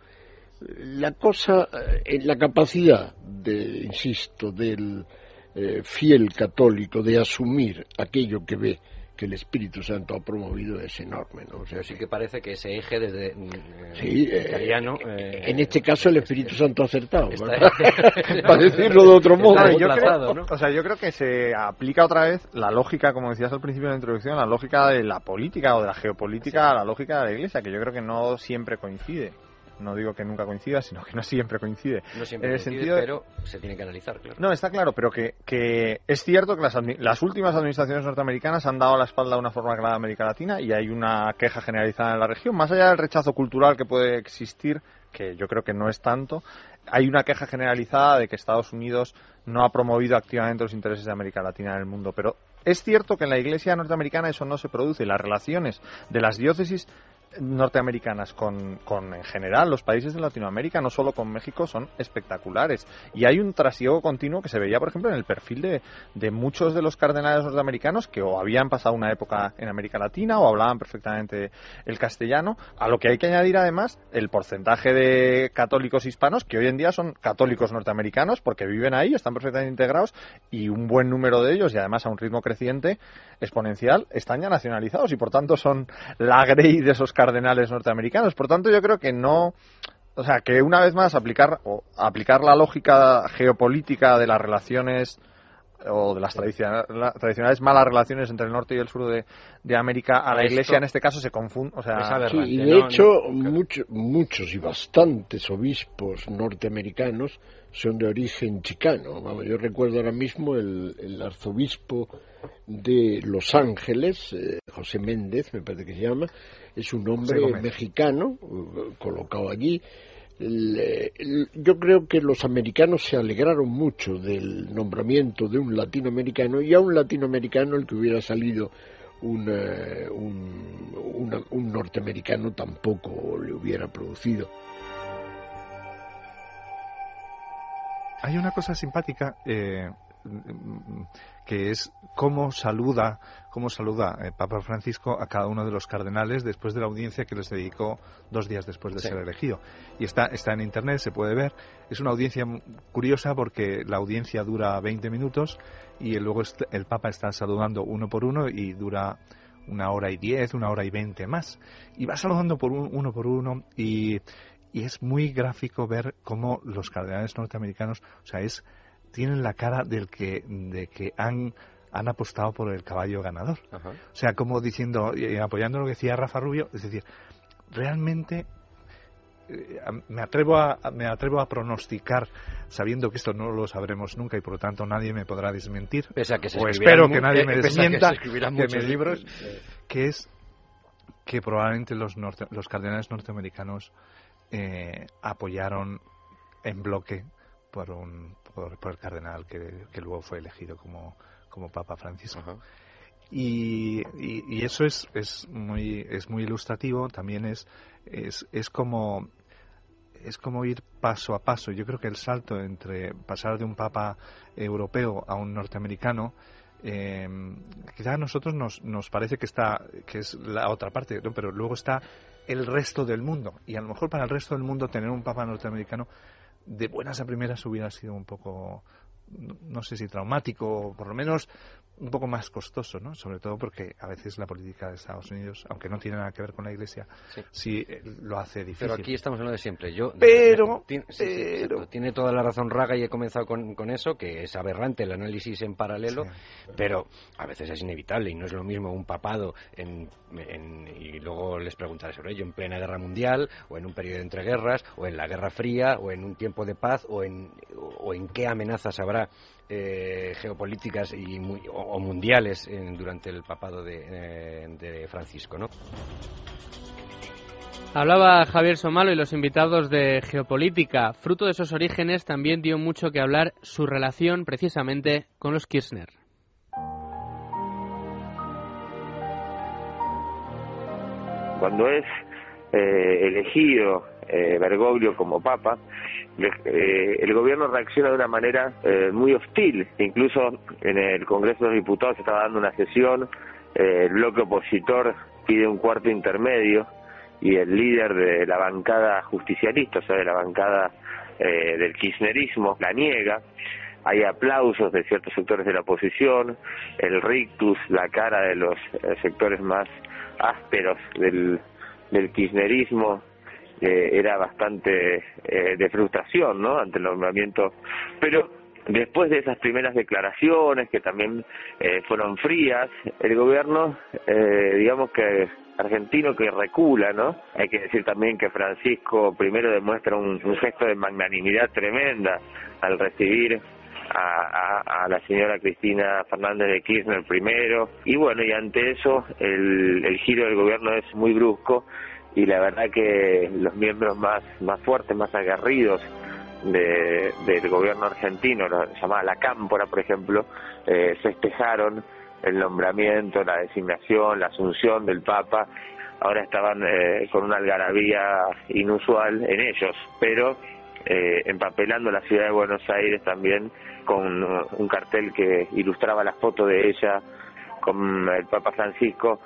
la cosa, eh, la capacidad, de, insisto, del eh, fiel católico de asumir aquello que ve que el Espíritu Santo ha promovido es enorme, ¿no? O sea, Así que parece que ese eje desde mm, eh, Sí, eh, italiano... eh, en este caso el Espíritu Santo ha acertado, para decirlo de otro modo. Claro, yo creo, o sea, yo creo que se aplica otra vez la lógica, como decías al principio de la introducción, la lógica de la política o de la geopolítica a la lógica de la Iglesia, que yo creo que no siempre coincide. No digo que nunca coincida, sino que no siempre coincide. no siempre en el coincide, sentido de- pero se tiene que analizar, claro. No, está claro, pero que, que es cierto que las, las últimas administraciones norteamericanas han dado la espalda de una forma clara a América Latina y hay una queja generalizada en la región. Más allá del rechazo cultural que puede existir, que yo creo que no es tanto, hay una queja generalizada de que Estados Unidos no ha promovido activamente los intereses de América Latina en el mundo. Pero es cierto que en la Iglesia norteamericana eso no se produce. Las relaciones de las diócesis norteamericanas con, con en general los países de Latinoamérica, no solo con México, son espectaculares. Y hay un trasiego continuo que se veía, por ejemplo, en el perfil de, de muchos de los cardenales norteamericanos que o habían pasado una época en América Latina o hablaban perfectamente el castellano, a lo que hay que añadir además el porcentaje de católicos hispanos que hoy en día son católicos norteamericanos porque viven ahí, están perfectamente integrados y un buen número de ellos y además a un ritmo creciente exponencial están ya nacionalizados y por tanto son la grey de esos cardenales norteamericanos. Por tanto, yo creo que no, o sea, que una vez más aplicar o aplicar la lógica geopolítica de las relaciones o de las tradiciona- la- tradicionales malas relaciones entre el norte y el sur de, de América a la Esto- Iglesia en este caso se confunde, o sea, Sí, y de hecho, mucho- muchos y bastantes obispos norteamericanos son de origen chicano. Vamos, yo recuerdo ahora mismo el, el arzobispo de Los Ángeles, eh, José Méndez, me parece que se llama, es un hombre mexicano eh, colocado allí. El, el- yo creo que los americanos se alegraron mucho del nombramiento de un latinoamericano y a un latinoamericano el que hubiera salido un, eh, un, una- un norteamericano tampoco le hubiera producido. Hay una cosa simpática eh, que es cómo saluda, cómo saluda eh, Papa Francisco a cada uno de los cardenales después de la audiencia que les dedicó dos días después de Sí. ser elegido. Y está, está en internet, se puede ver. Es una audiencia curiosa porque la audiencia dura 20 minutos y luego el Papa está saludando uno por uno y dura una hora y diez, una hora y veinte más. Y va saludando por un- uno por uno y, y es muy gráfico ver cómo los cardenales norteamericanos, o sea, es tienen la cara del que de que han han apostado por el caballo ganador. Ajá. O sea, como diciendo, y apoyando lo que decía Rafa Rubio, es decir, realmente eh, me atrevo a me atrevo a pronosticar sabiendo que esto no lo sabremos nunca y por lo tanto nadie me podrá desmentir Pese a que se o espero que nadie eh, me que desmienta se escribirán que muchos me- libros. que es que probablemente los, los cardenales norteamericanos eh, apoyaron en bloque por, un, por, el cardenal que, luego fue elegido como, como Papa Francisco. Y, y, eso es, es, muy, es muy ilustrativo, también es, es, es como es como ir paso a paso. Yo creo que el salto entre pasar de un papa europeo a un norteamericano eh, quizá a nosotros nos, nos parece que está que es la otra parte pero luego está el resto del mundo y a lo mejor para el resto del mundo tener un papa norteamericano de buenas a primeras hubiera sido un poco no sé si traumático o por lo menos un poco más costoso, ¿no? Sobre todo porque a veces la política de Estados Unidos, aunque no tiene nada que ver con la Iglesia, sí, eh, lo hace difícil. Pero aquí estamos en lo de siempre. Yo, pero, tiene, toda la razón Raga y he comenzado con, con, eso, que es aberrante el análisis en paralelo, pero a veces es inevitable y no es lo mismo un papado en, y luego les preguntaré sobre ello en plena guerra mundial o en un periodo entre guerras o en la Guerra Fría o en un tiempo de paz o en, o en qué amenazas habrá eh, geopolíticas y o, mundiales durante el papado de, eh, de Francisco, ¿no? Hablaba Javier Somalo y los invitados de geopolítica. Fruto de esos orígenes también dio mucho que hablar su relación precisamente con los Kirchner. Cuando es eh, elegido eh, Bergoglio como papa, eh, el gobierno reacciona de una manera eh, muy hostil. Incluso en el Congreso de los Diputados se estaba dando una sesión, el bloque opositor pide un cuarto intermedio y el líder de la bancada justicialista, o sea, de la bancada del kirchnerismo, la niega. Hay aplausos de ciertos sectores de la oposición, el rictus, la cara de los sectores más ásperos del, del kirchnerismo era bastante eh, de frustración ¿no? ante el nombramiento. Pero después de esas primeras declaraciones, que también eh, fueron frías, el gobierno, eh, digamos que argentino que recula, ¿no? Hay que decir también que Francisco primero demuestra un, gesto de magnanimidad tremenda al recibir a, a, la señora Cristina Fernández de Kirchner primero y bueno y ante eso el, el giro del gobierno es muy brusco y la verdad que los miembros más, más fuertes, más aguerridos de, del gobierno argentino, llamada la Cámpora, por ejemplo, eh, festejaron el nombramiento, la designación, la asunción del Papa. Ahora estaban eh, con una algarabía inusual en ellos, pero eh, empapelando la ciudad de Buenos Aires también con un cartel que ilustraba la foto de ella con el Papa Francisco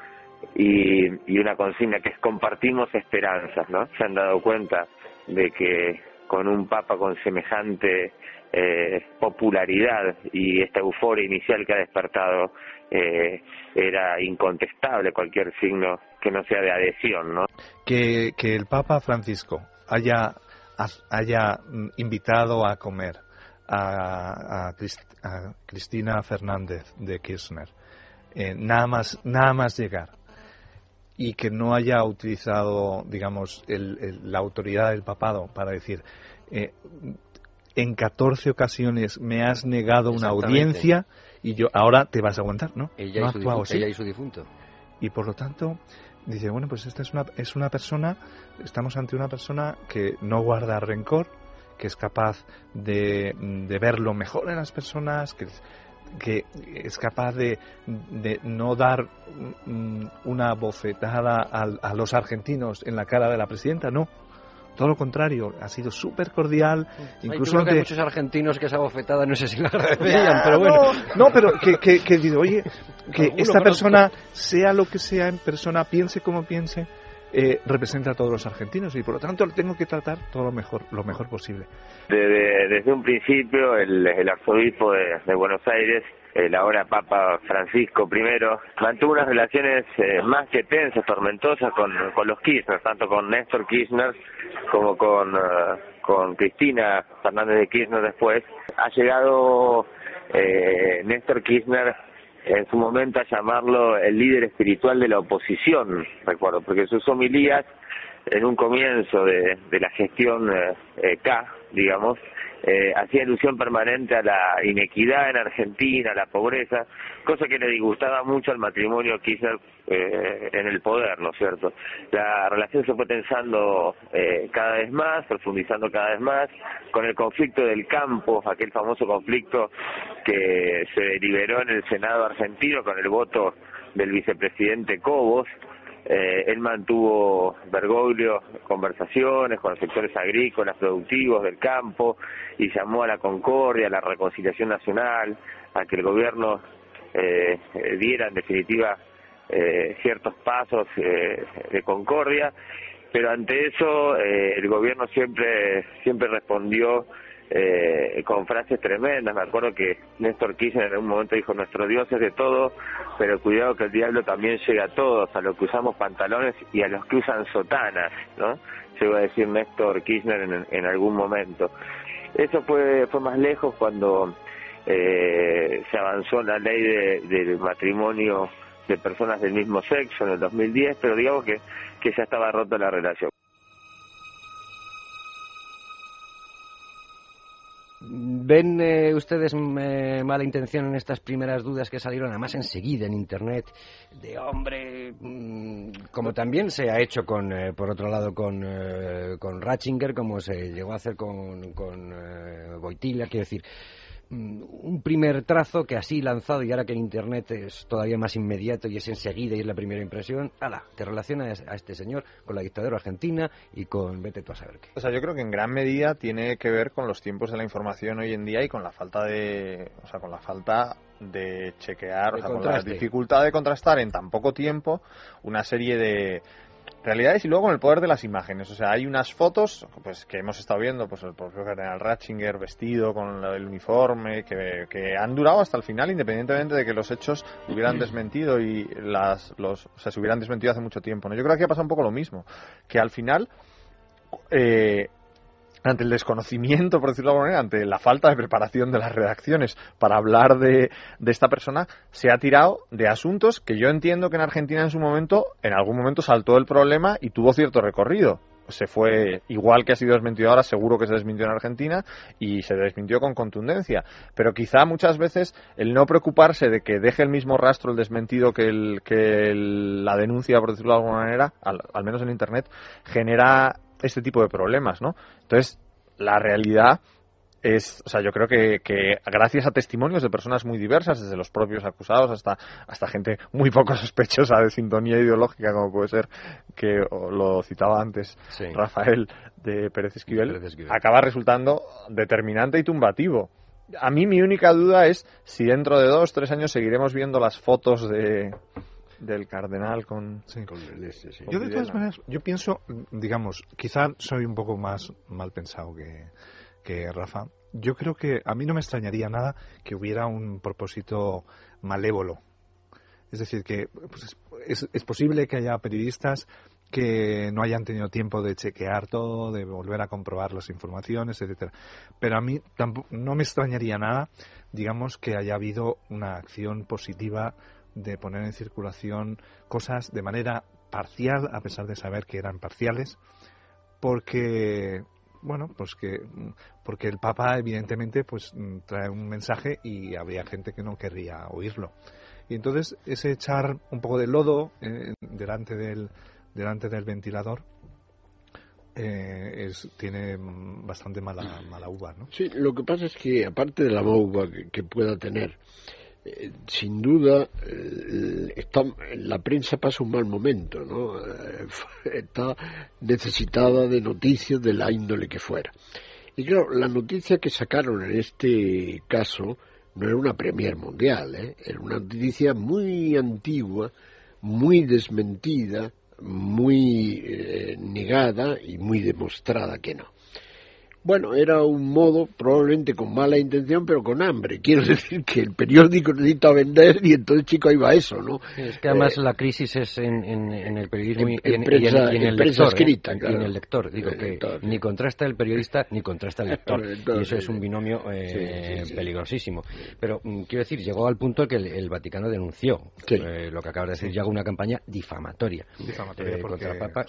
y, y una consigna que es compartimos esperanzas, ¿no? Se han dado cuenta de que con un papa con semejante eh, popularidad y esta euforia inicial que ha despertado eh, era incontestable cualquier signo que no sea de adhesión, ¿no? Que, que el Papa Francisco haya, haya invitado a comer a, a, a Cristina Fernández de Kirchner, eh, nada más nada más llegar y que no haya utilizado, digamos, la autoridad del papado para decir, eh, en 14 ocasiones me has negado una audiencia y yo ahora te vas a aguantar, ¿no? Ella, y, su difunto, ella y su difunto. Y por lo tanto, dice, bueno, pues esta es una, es una persona, estamos ante una persona que no guarda rencor, que es capaz de, de ver lo mejor en las personas, que que es capaz de, de no dar una bofetada a, los argentinos en la cara de la presidenta, no. Todo lo contrario, ha sido súper cordial. Incluso hay muchos argentinos que esa bofetada no sé si la agradecerían, pero bueno. No, pero que, que, que digo, oye, que esta persona, sea lo que sea en persona, piense como piense, eh, representa a todos los argentinos y por lo tanto tengo que tratar todo lo mejor, lo mejor posible. Desde, un principio el, arzobispo de, Buenos Aires el ahora Papa Francisco I, mantuvo unas relaciones eh, más que tensas, tormentosas con, con, los Kirchner, tanto con Néstor Kirchner como con, eh, con Cristina Fernández de Kirchner después. Ha llegado eh, Néstor Kirchner en su momento a llamarlo el líder espiritual de la oposición, recuerdo, porque sus homilías en un comienzo de, la gestión eh, eh, K, digamos, eh, hacía alusión permanente a la inequidad en Argentina, a la pobreza, cosa que le disgustaba mucho al matrimonio Kirchner eh, en el poder, ¿no es cierto? La relación se fue tensando eh, cada vez más, profundizando cada vez más, con el conflicto del campo, aquel famoso conflicto que se deliberó en el Senado argentino con el voto del vicepresidente Cobos, eh, él mantuvo Bergoglio conversaciones con los sectores agrícolas, productivos del campo y llamó a la concordia, a la reconciliación nacional, a que el gobierno eh, diera en definitiva eh, ciertos pasos eh, de concordia, pero ante eso eh, el gobierno siempre siempre respondió eh, con frases tremendas. Me acuerdo que Néstor Kirchner en un momento dijo, nuestro Dios es de todo, pero cuidado que el diablo también llega a todos, a los que usamos pantalones y a los que usan sotanas, ¿no? Llegó a decir Néstor Kirchner en, en algún momento. Eso fue, fue más lejos cuando eh, se avanzó la ley de, del matrimonio de personas del mismo sexo en el 2010, pero digamos que, que ya estaba rota la relación. ¿Ven eh, ustedes eh, mala intención en estas primeras dudas que salieron, además enseguida en Internet, de hombre, mm, como también se ha hecho con, eh, por otro lado, con, eh, con Ratzinger, como se llegó a hacer con, con eh, Boitila, quiero decir, mm, un primer trazo que así lanzado y ahora que en Internet es todavía más inmediato y es enseguida y es la primera impresión, ala, te relacionas a este señor con la dictadura argentina y con vete tú a saber qué. O sea, yo creo que en gran medida tiene que ver con los tiempos de la información hoy en día y con la falta de, o sea, con la falta de chequear, De o sea, con la dificultad de contrastar en tan poco tiempo una serie de realidades y luego con el poder de las imágenes. O sea, hay unas fotos pues que hemos estado viendo, pues el propio general Ratzinger vestido con el uniforme, que, que han durado hasta el final, independientemente de que los hechos hubieran desmentido y las, los, o sea, se hubieran desmentido hace mucho tiempo. ¿no? Yo creo que aquí ha pasado un poco lo mismo, que al final eh, ante el desconocimiento, por decirlo de alguna manera, ante la falta de preparación de las redacciones para hablar de, de esta persona, se ha tirado de asuntos que yo entiendo que en Argentina en su momento, en algún momento saltó el problema y tuvo cierto recorrido. Se fue igual que ha sido desmentido ahora, seguro que se desmintió en Argentina y se desmintió con contundencia. Pero quizá muchas veces el no preocuparse de que deje el mismo rastro el desmentido que, el, que la denuncia, por decirlo de alguna manera, al menos en Internet, genera este tipo de problemas, ¿no? Entonces, la realidad es, o sea, yo creo que, que gracias a testimonios de personas muy diversas, desde los propios acusados hasta, hasta gente muy poco sospechosa de sintonía ideológica, como puede ser, que lo citaba antes Sí. Rafael de Pérez Esquivel, Pérez Esquivel. acaba resultando determinante y tumbativo. A mí mi única duda es si dentro de dos, tres años seguiremos viendo las fotos de del cardenal con, Con el este, sí. Yo de todas maneras, yo pienso, digamos, quizá soy un poco más mal pensado que, que Rafa. Yo creo que a mí no me extrañaría nada que hubiera un propósito malévolo. Es decir, que pues, es, es posible que haya periodistas que no hayan tenido tiempo de chequear todo, de volver a comprobar las informaciones, etcétera. Pero a mí tampoco, no me extrañaría nada, digamos, que haya habido una acción positiva de poner en circulación cosas de manera parcial, a pesar de saber que eran parciales, porque bueno, pues que porque el Papa evidentemente pues mm, trae un mensaje y habría gente que no querría oírlo. Y entonces ese echar un poco de lodo eh, delante del delante del ventilador eh, es, tiene mm, bastante mala, mala uva, ¿no? Sí, lo que pasa es que aparte de la que, que pueda tener, eh, sin duda eh, la prensa pasa un mal momento, ¿no? Eh, está necesitada de noticias de la índole que fuera. Y claro, la noticia que sacaron en este caso no era una premier mundial, ¿eh? era una noticia muy antigua, muy desmentida, muy negada y muy demostrada que no. Bueno, era un modo, probablemente con mala intención, pero con hambre. Quiero decir que el periódico necesita vender y entonces, chico, ahí va eso, ¿no? Es que además Eh, la crisis es en, en- en el periodismo y en- y en, el lector. ¿eh? escrita, Y en el lector. Digo El que lector. ni contrasta el periodista ni contrasta el lector. El lector, y eso es un binomio eh, Sí, sí, sí. peligrosísimo. Pero mm, quiero decir, llegó al punto que el, el Vaticano denunció Sí. eh, lo que acaba de decir, ya una campaña difamatoria. Difamatoria eh, porque- contra el Papa.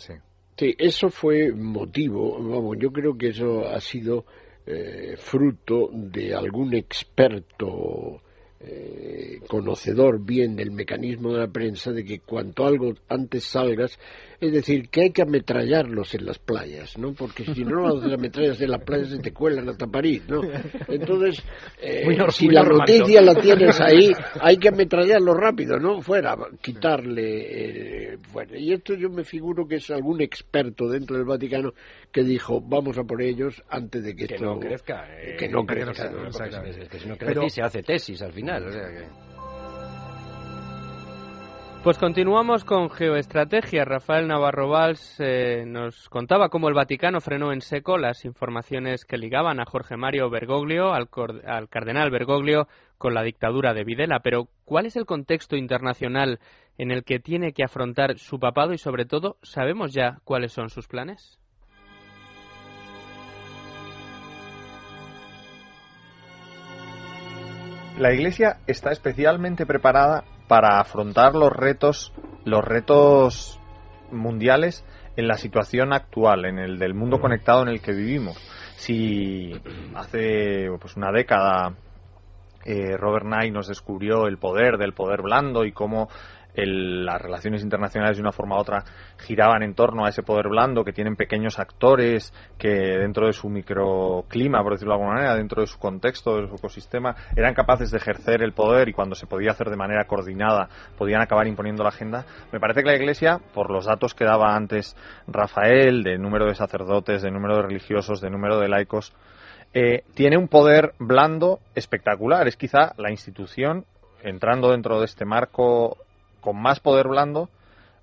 Sí. Eso fue motivo, vamos, yo creo que eso ha sido eh, fruto de algún experto eh, conocedor bien del mecanismo de la prensa de que cuanto algo antes salgas, es decir, que hay que ametrallarlos en las playas, ¿no? Porque si no los ametrallas en las playas se te cuelan hasta París, ¿no? Entonces, eh, si la noticia la tienes ahí, hay que ametrallarlo rápido, ¿no? Fuera, quitarle... Eh, bueno, y esto yo me figuro que es algún experto dentro del Vaticano que dijo, vamos a por ellos antes de que, que esto... no crezca. que no crezca. Que, ¿no? que si no crece se hace tesis al final. O sea que... Pues continuamos con geoestrategia. Rafael Navarro Valls eh, nos contaba cómo el Vaticano frenó en seco las informaciones que ligaban a Jorge Mario Bergoglio, al, al, cardenal Bergoglio, con la dictadura de Videla. Pero, ¿cuál es el contexto internacional en el que tiene que afrontar su papado y, sobre todo, sabemos ya cuáles son sus planes? La Iglesia está especialmente preparada para afrontar los retos, los retos mundiales en la situación actual, en el del mundo conectado en el que vivimos. Si hace pues una década eh, Robert Knight nos descubrió el poder del poder blando y cómo el, las relaciones internacionales de una forma u otra giraban en torno a ese poder blando, que tienen pequeños actores que dentro de su microclima, por decirlo de alguna manera, dentro de su contexto, de su ecosistema, eran capaces de ejercer el poder y cuando se podía hacer de manera coordinada podían acabar imponiendo la agenda. Me parece que la Iglesia, por los datos que daba antes Rafael, de número de sacerdotes, de número de religiosos, de número de laicos, eh, tiene un poder blando espectacular. Es quizá la institución, entrando dentro de este marco con más poder blando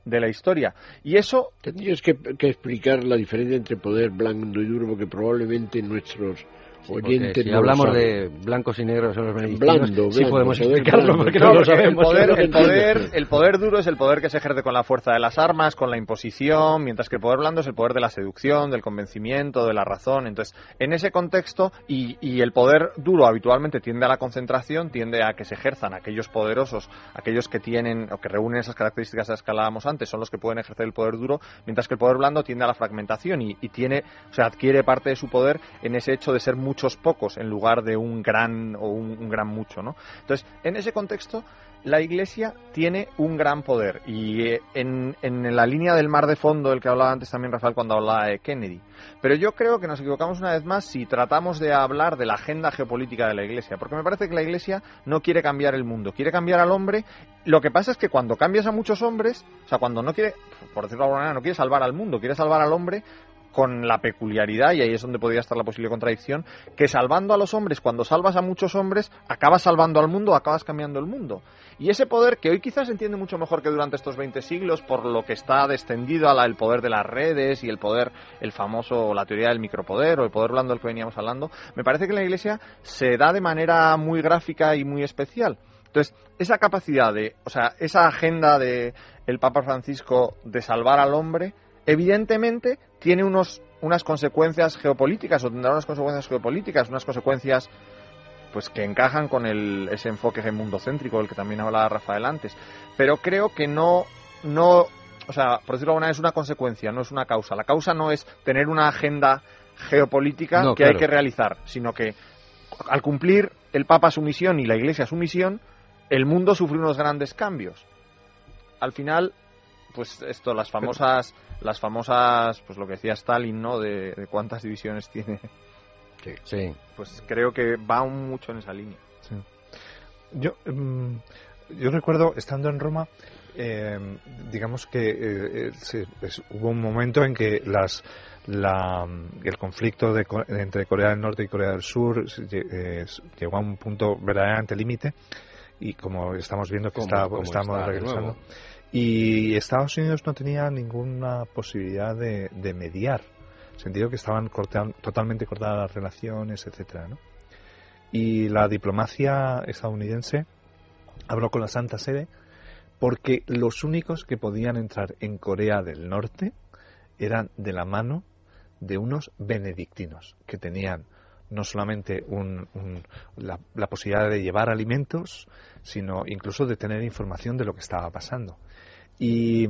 de la historia. Y eso... Tendrías que, que, explicar la diferencia entre poder blando y duro, porque probablemente nuestros oyentes si no hablamos de blancos y negros en los benedictinos, Blando, sí blando, podemos explicarlo, porque No, lo sabemos. El poder, el, poder, el poder duro es el poder que se ejerce con la fuerza de las armas, con la imposición, mientras que el poder blando es el poder de la seducción, del convencimiento, de la razón. Entonces, en ese contexto, y, y el poder duro habitualmente tiende a la concentración, tiende a que se ejerzan aquellos poderosos, aquellos que tienen o que reúnen esas características que hablábamos antes, son los que pueden ejercer el poder duro, mientras que el poder blando tiende a la fragmentación y, y tiene, o sea, adquiere parte de su poder en ese hecho de ser muchos pocos en lugar de un gran o un, gran mucho, ¿no? Entonces, en ese contexto, la Iglesia tiene un gran poder y eh, en, en la línea del mar de fondo del que hablaba antes también Rafael cuando hablaba de Kennedy. Pero yo creo que nos equivocamos una vez más si tratamos de hablar de la agenda geopolítica de la Iglesia, porque me parece que la Iglesia no quiere cambiar el mundo, quiere cambiar al hombre. Lo que pasa es que cuando cambias a muchos hombres, o sea, cuando no quiere, por decirlo de alguna manera, no quiere salvar al mundo, quiere salvar al hombre con la peculiaridad, y ahí es donde podría estar la posible contradicción, que salvando a los hombres, cuando salvas a muchos hombres, acabas salvando al mundo, acabas cambiando el mundo. Y ese poder, que hoy quizás se entiende mucho mejor que durante estos 20 siglos, por lo que está descendido a la, el poder de las redes y el poder, el famoso, la teoría del micropoder o el poder blando del que veníamos hablando, me parece que la Iglesia se da de manera muy gráfica y muy especial. Entonces, esa capacidad de, o sea, esa agenda de el Papa Francisco de salvar al hombre, evidentemente tiene unos, unas consecuencias geopolíticas o tendrá unas consecuencias geopolíticas, unas consecuencias pues que encajan con el, ese enfoque mundocéntrico del que también hablaba Rafael antes. Pero creo que no, no, o sea, por decirlo de alguna manera, es una consecuencia, no es una causa. La causa no es tener una agenda geopolítica No, que claro. hay que realizar, sino que al cumplir el Papa su misión y la Iglesia su misión, el mundo sufre unos grandes cambios. Al final, pues esto, las famosas, las famosas, pues lo que decía Stalin, ¿no? De, de cuántas divisiones tiene. Sí. Pues creo que va mucho en esa línea. Yo, mm, yo recuerdo, estando en Roma, eh, digamos que eh, eh, es- hubo un momento en que las la, el conflicto de Co- entre Corea del Norte y Corea del Sur eh, llegó a un punto verdaderamente límite y como estamos viendo que está, estamos regresando nuevo. Y Estados Unidos no tenía ninguna posibilidad de, mediar sentido que estaban totalmente cortadas las relaciones etcétera ¿no? y la diplomacia estadounidense habló con la Santa Sede porque los únicos que podían entrar en Corea del Norte eran de la mano de unos benedictinos que tenían no solamente un- la, la posibilidad de llevar alimentos, sino incluso de tener información de lo que estaba pasando. Y,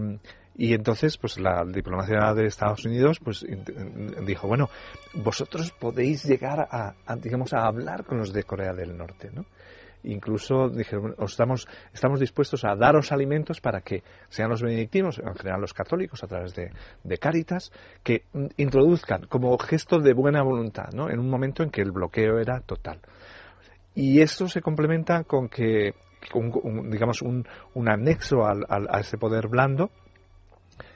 Y entonces, pues la diplomacia de Estados Unidos, pues dijo, bueno, vosotros podéis llegar a, digamos, a hablar con los de Corea del Norte, ¿no? Incluso dijeron, estamos, estamos dispuestos a daros alimentos para que sean los benedictinos, en general los católicos, a través de, de Cáritas, que introduzcan como gesto de buena voluntad, ¿no? En un momento en que el bloqueo era total. Y esto se complementa con que, digamos, un, un anexo al, a ese poder blando,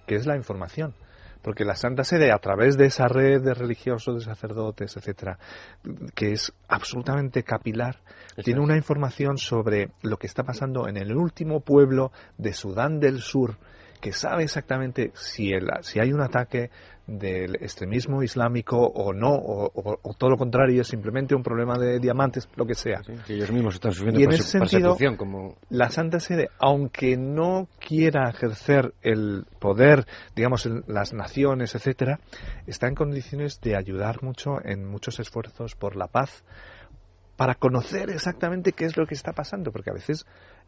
que es la información. Porque la Santa Sede, a través de esa red de religiosos, de sacerdotes, etcétera, que es absolutamente capilar, tiene una información sobre lo que está pasando en el último pueblo de Sudán del Sur, que sabe exactamente si, el, si hay un ataque del extremismo islámico o no, o, todo lo contrario, es simplemente un problema de diamantes, lo que sea. ellos mismos están sufriendo y en ese sentido, la Santa Sede, aunque no quiera ejercer el poder, digamos, en las naciones, etcétera, está en condiciones de ayudar mucho en muchos esfuerzos por la paz, para conocer exactamente qué es lo que está pasando, porque a veces,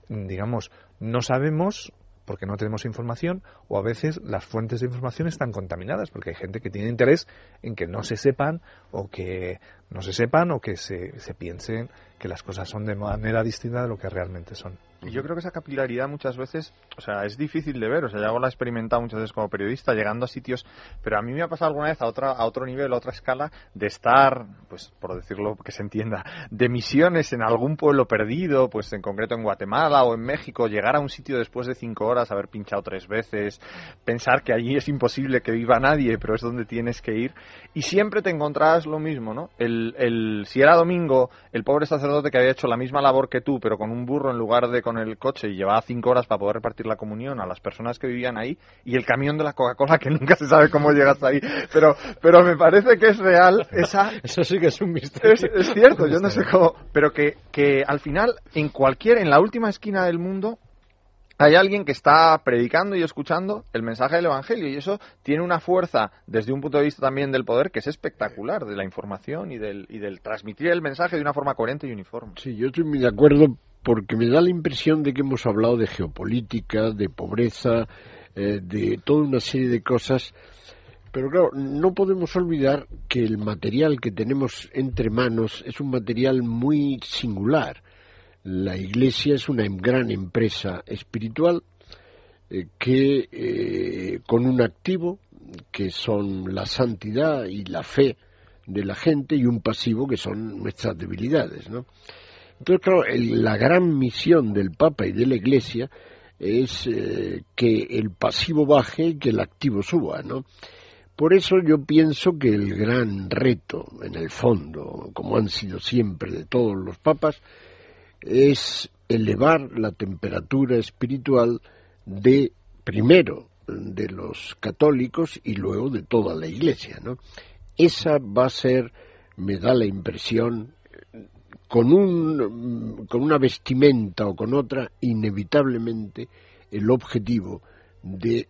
digamos, no sabemos porque no tenemos información o a veces las fuentes de información están contaminadas porque hay gente que tiene interés en que no se sepan o que no se sepan o que se, se piensen que las cosas son de manera distinta de lo que realmente son. Y yo creo que esa capilaridad muchas veces, o sea, es difícil de ver, o sea, ya la he experimentado muchas veces como periodista, llegando a sitios, pero a mí me ha pasado alguna vez a, otra, a otro nivel, a otra escala, de estar, pues por decirlo que se entienda, de misiones en algún pueblo perdido, pues en concreto en Guatemala o en México, llegar a un sitio después de cinco horas, haber pinchado tres veces, pensar que allí es imposible que viva nadie, pero es donde tienes que ir, y siempre te encontrabas lo mismo, ¿no? El, el, si era domingo, el pobre sacerdote que había hecho la misma labor que tú, pero con un burro en lugar de con el coche y llevaba cinco horas para poder repartir la comunión a las personas que vivían ahí y el camión de la Coca-Cola que nunca se sabe cómo llegas ahí. Pero, pero me parece que es real esa... Eso sí que es un misterio. Es, cierto, yo no sé cómo... Pero que, que al final, en cualquier, en la última esquina del mundo, hay alguien que está predicando y escuchando el mensaje del Evangelio y eso tiene una fuerza desde un punto de vista también del poder que es espectacular, de la información y del, y del transmitir el mensaje de una forma coherente y uniforme. Sí, yo estoy muy de acuerdo porque me da la impresión de que hemos hablado de geopolítica, de pobreza, eh, de toda una serie de cosas, pero claro, no podemos olvidar que el material que tenemos entre manos es un material muy singular. La Iglesia es una gran empresa espiritual eh, que eh, con un activo que son la santidad y la fe de la gente y un pasivo que son nuestras debilidades, ¿no? Entonces, claro, la gran misión del Papa y de la Iglesia es eh, que el pasivo baje y que el activo suba, ¿no? Por eso yo pienso que el gran reto, en el fondo, como han sido siempre de todos los papas, es elevar la temperatura espiritual de, primero, de los católicos y luego de toda la Iglesia, ¿no? Esa va a ser, me da la impresión, con, un, con una vestimenta o con otra, inevitablemente el objetivo de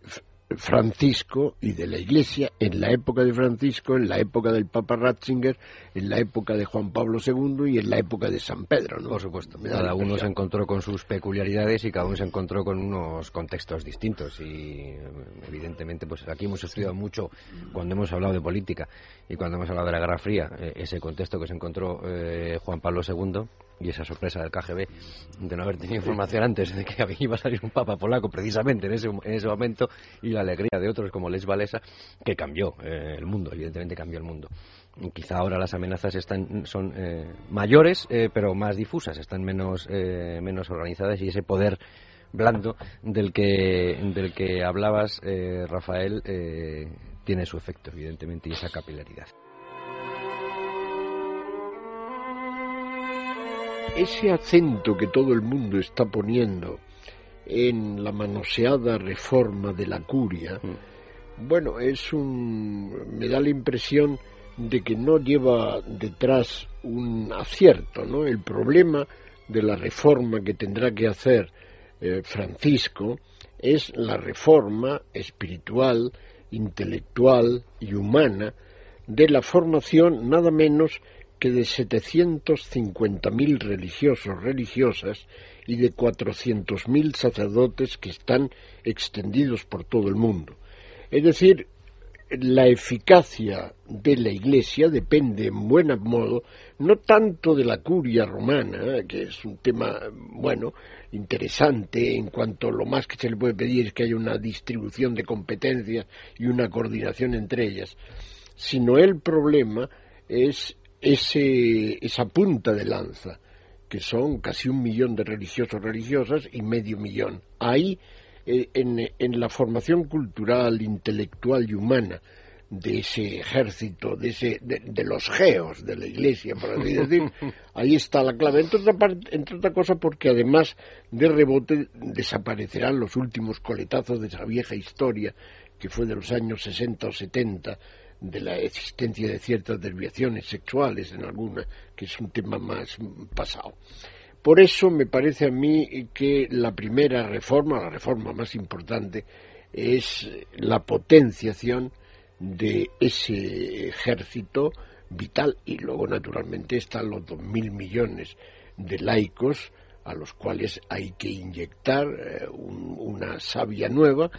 Francisco y de la Iglesia en la época de Francisco, en la época del Papa Ratzinger, en la época de Juan Pablo II y en la época de San Pedro, ¿no? Por supuesto. Cada uno se encontró con sus peculiaridades y cada uno se encontró con unos contextos distintos y evidentemente pues aquí hemos estudiado mucho cuando hemos hablado de política y cuando hemos hablado de la Guerra Fría, eh, ese contexto que se encontró eh, Juan Pablo II y esa sorpresa del KGB de no haber tenido información antes de que iba a salir un papa polaco precisamente en ese, en ese momento y la alegría de otros como Les Valesa que cambió eh, el mundo, evidentemente cambió el mundo. quizá ahora las amenazas están, son eh, mayores eh, pero más difusas, están menos, menos organizadas y ese poder blando del que, del que hablabas, Rafael, tiene su efecto, evidentemente, y esa capilaridad. Ese acento que todo el mundo está poniendo en la manoseada reforma de la curia, mm. bueno, es un me da la impresión de que no lleva detrás un acierto, ¿no? El problema de la reforma que tendrá que hacer eh, Francisco es la reforma espiritual, intelectual y humana de la formación nada menos que de 750.000 religiosos, religiosas y de 400.000 sacerdotes que están extendidos por todo el mundo. Es decir, la eficacia de la Iglesia depende en buen modo no tanto de la curia romana, que es un tema, bueno, interesante en cuanto lo más que se le puede pedir es que haya una distribución de competencias y una coordinación entre ellas, sino el problema es ese, esa punta de lanza, que son casi un millón de religiosos religiosas y medio millón. Ahí eh, en, la formación cultural, intelectual y humana de ese ejército, de, ese, de, los geos de la Iglesia, por así decir, ahí está la clave. Entre otra, entre otra cosa porque además de rebote desaparecerán los últimos coletazos de esa vieja historia que fue de los años 60 o 70, de la existencia de ciertas desviaciones sexuales en alguna, que es un tema más pasado. Por eso me parece a mí que la primera reforma, la reforma más importante, es la potenciación de ese ejército vital y luego naturalmente están los dos mil millones de laicos a los cuales hay que inyectar eh, una savia nueva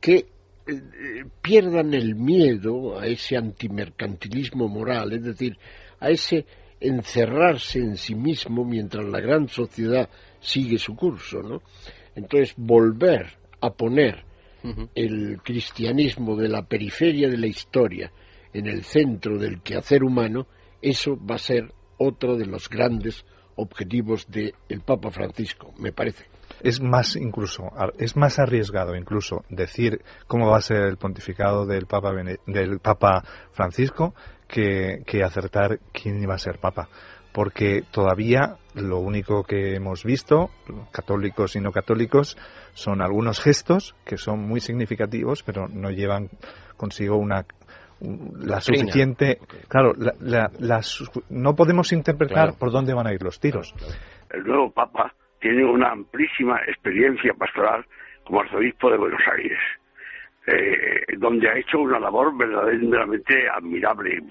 que eh, pierdan el miedo a ese antimercantilismo moral, es decir, a ese encerrarse en sí mismo mientras la gran sociedad sigue su curso, ¿no? Entonces, volver a poner el cristianismo de la periferia de la historia en el centro del quehacer humano, eso va a ser otro de los grandes objetivos del Papa Francisco, me parece. Es más incluso, es más arriesgado incluso decir cómo va a ser el pontificado del Papa, del Papa Francisco que, acertar quién iba a ser papa porque todavía lo único que hemos visto, católicos y no católicos, son algunos gestos que son muy significativos, pero no llevan consigo una la suficiente. Claro, la, no podemos interpretar por dónde van a ir los tiros. El nuevo Papa tiene una amplísima experiencia pastoral como arzobispo de Buenos Aires eh, donde ha hecho una labor verdaderamente admirable.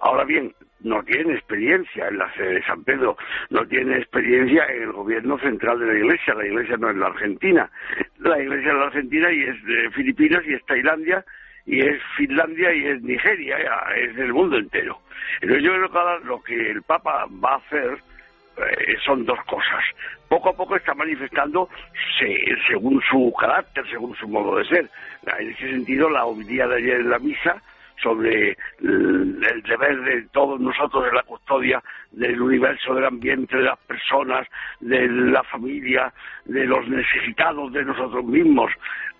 Ahora bien, no tiene experiencia en la sede de San Pedro, no tiene experiencia en el gobierno central de la Iglesia. La Iglesia no es la Argentina. La Iglesia es la Argentina y es de Filipinas y es Tailandia y es Finlandia y es Nigeria, es del mundo entero. Entonces yo creo que lo que el Papa va a hacer eh, son dos cosas. Poco a poco está manifestando según su carácter, según su modo de ser. En ese sentido, la homilía de ayer en la misa sobre el, deber de todos nosotros de la custodia del universo, del ambiente, de las personas, de la familia, de los necesitados de nosotros mismos,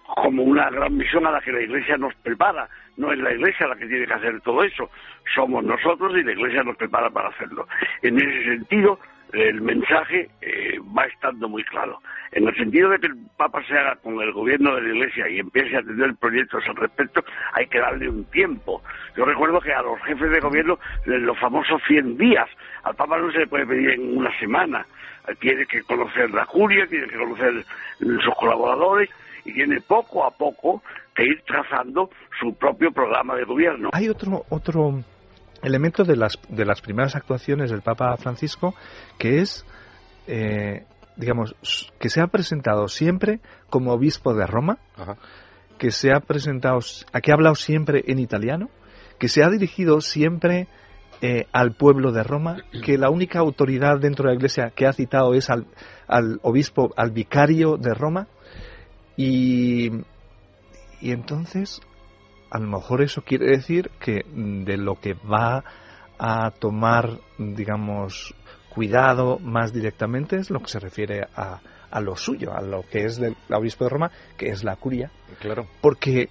como una gran misión a la que la Iglesia nos prepara. No es la Iglesia la que tiene que hacer todo eso, somos nosotros y la Iglesia nos prepara para hacerlo. En ese sentido, el mensaje eh, va estando muy claro. En el sentido de que el Papa se haga con el gobierno de la Iglesia y empiece a tener proyectos al respecto, hay que darle un tiempo. Yo recuerdo que a los jefes de gobierno, los famosos 100 días, al Papa no se le puede pedir en una semana. Tiene que conocer la curia, tiene que conocer sus colaboradores y tiene poco a poco que ir trazando su propio programa de gobierno. Hay otro, otro elemento de las, de las primeras actuaciones del Papa Francisco, que es, eh, digamos, que se ha presentado siempre como obispo de Roma, que se ha presentado, que ha hablado siempre en italiano, que se ha dirigido siempre eh, al pueblo de Roma, que la única autoridad dentro de la Iglesia que ha citado es al, al obispo, al vicario de Roma, y, y entonces a lo mejor eso quiere decir que mm, de lo que va a tomar, digamos, cuidado más directamente es lo que se refiere a, a lo suyo, a lo que es del obispo de Roma, que es la curia. Claro. Porque,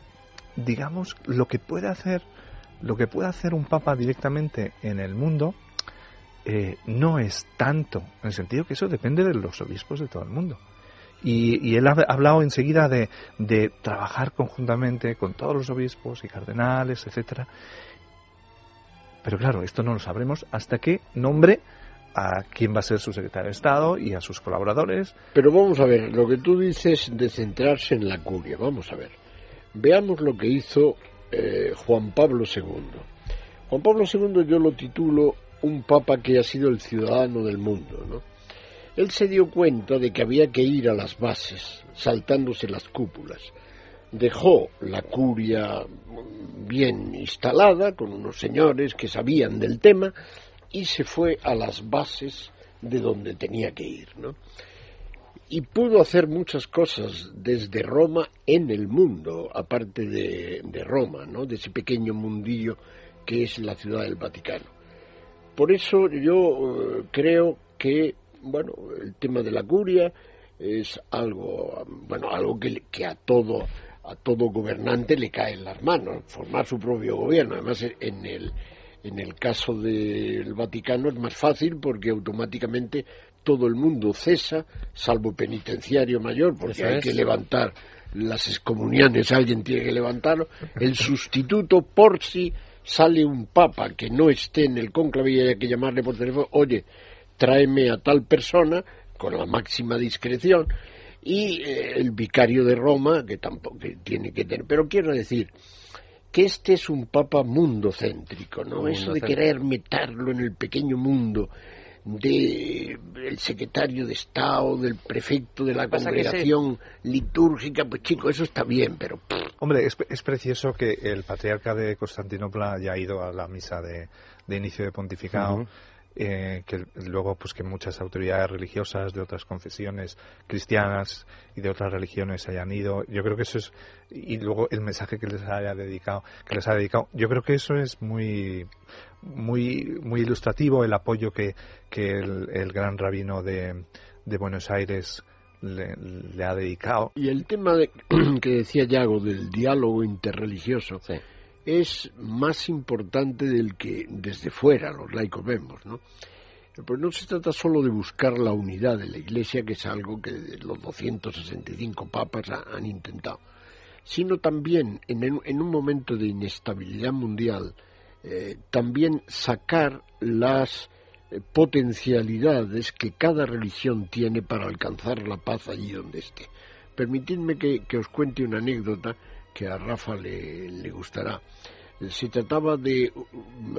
digamos, lo que puede hacer, lo que puede hacer un papa directamente en el mundo, eh, no es tanto, en el sentido que eso depende de los obispos de todo el mundo. Y, él ha hablado enseguida de, de, trabajar conjuntamente con todos los obispos y cardenales, etcétera. Pero claro, esto no lo sabremos hasta que nombre a quién va a ser su secretario de Estado y a sus colaboradores. Pero vamos a ver, lo que tú dices de centrarse en la curia, vamos a ver. Veamos lo que hizo eh, Juan Pablo II. Juan Pablo II yo lo titulo un papa que ha sido el ciudadano del mundo, ¿no? Él se dio cuenta de que había que ir a las bases, saltándose las cúpulas. Dejó la curia bien instalada, con unos señores que sabían del tema, y se fue a las bases de donde tenía que ir, ¿no? Y pudo hacer muchas cosas desde Roma en el mundo, aparte de, de Roma, ¿no? De ese pequeño mundillo que es la ciudad del Vaticano. Por eso yo eh, creo que, bueno, el tema de la curia es algo, bueno, algo que, que a todo a todo gobernante le cae en las manos, formar su propio gobierno. Además, en el, en el caso del Vaticano es más fácil porque automáticamente todo el mundo cesa, salvo penitenciario mayor, porque hay que levantar las excomuniones, alguien tiene que levantarlo. El sustituto por si sale un papa que no esté en el cónclave y hay que llamarle por teléfono, oye, tráeme a tal persona con la máxima discreción y eh, el vicario de Roma que tampoco tiene que tener. Pero quiero decir que este es un papa mundocéntrico, ¿no? Eso de querer meterlo en el pequeño mundo del secretario de Estado, del prefecto de la congregación litúrgica, pues chico, eso está bien, pero... Hombre, es, precioso que el patriarca de Constantinopla haya ido a la misa de, inicio de pontificado. Eh, que luego pues que muchas autoridades religiosas de otras confesiones cristianas y de otras religiones hayan ido. Yo creo que eso es y luego el mensaje que les haya dedicado que les ha dedicado. Yo creo que eso es muy muy muy ilustrativo el apoyo que, que el, gran rabino de, de Buenos Aires le, ha dedicado. Y el tema de, que decía Yago del diálogo interreligioso es más importante del que desde fuera los laicos vemos, ¿no? Pues no se trata solo de buscar la unidad de la Iglesia, que es algo que los 265 papas han intentado, sino también en, un momento de inestabilidad mundial, eh, también sacar las eh, potencialidades que cada religión tiene para alcanzar la paz allí donde esté. Permitidme que os cuente una anécdota que a Rafa le, gustará. Se trataba de,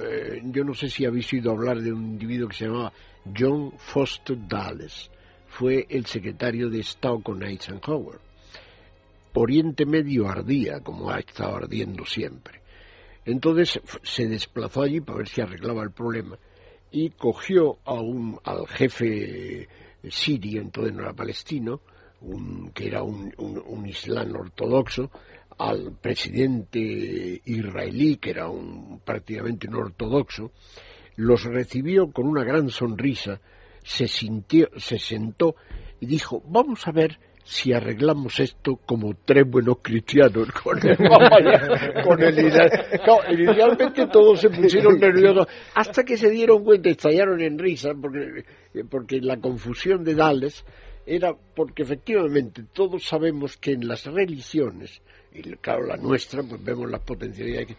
eh, yo no sé si habéis oído hablar de un individuo que se llamaba John Foster Dulles. Fue el secretario de Estado con Eisenhower. Oriente Medio ardía, como ha estado ardiendo siempre. Entonces se desplazó allí para ver si arreglaba el problema y cogió a un, al jefe sirio, entonces no era palestino, un, que era un, un islam ortodoxo, al presidente israelí, que era un, prácticamente un ortodoxo, los recibió con una gran sonrisa, se, sintió, se sentó y dijo, vamos a ver si arreglamos esto como tres buenos cristianos con el, con el inicialmente todos se pusieron nerviosos hasta que se dieron cuenta estallaron en risa porque, porque la confusión de Dales era porque efectivamente todos sabemos que en las religiones y claro, la nuestra, pues vemos las potencialidades que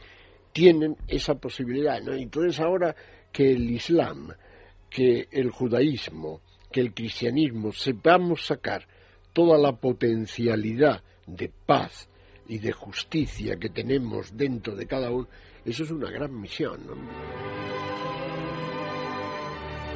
tienen esa posibilidad, ¿no? Entonces ahora que el Islam, que el judaísmo, que el cristianismo sepamos sacar toda la potencialidad de paz y de justicia que tenemos dentro de cada uno, eso es una gran misión.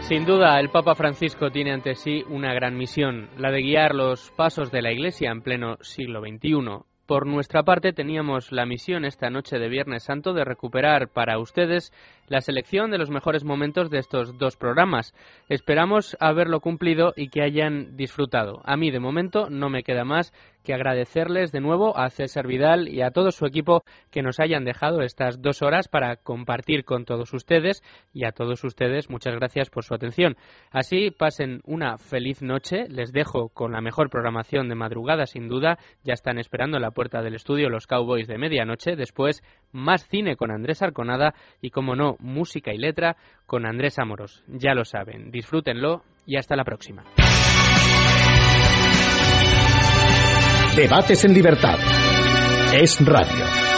Sin duda, el Papa Francisco tiene ante sí una gran misión, la de guiar los pasos de la Iglesia en pleno siglo XXI. Por nuestra parte, teníamos la misión esta noche de Viernes Santo de recuperar para ustedes la selección de los mejores momentos de estos dos programas. Esperamos haberlo cumplido y que hayan disfrutado. A mí, de momento, no me queda más que agradecerles de nuevo a César Vidal y a todo su equipo que nos hayan dejado estas dos horas para compartir con todos ustedes y a todos ustedes muchas gracias por su atención. Así pasen una feliz noche, les dejo con la mejor programación de madrugada sin duda, ya están esperando en la puerta del estudio los Cowboys de medianoche, después más cine con Andrés Arconada y como no, música y letra con Andrés Amoros. Ya lo saben, disfrútenlo y hasta la próxima. Debates en libertad. Es radio.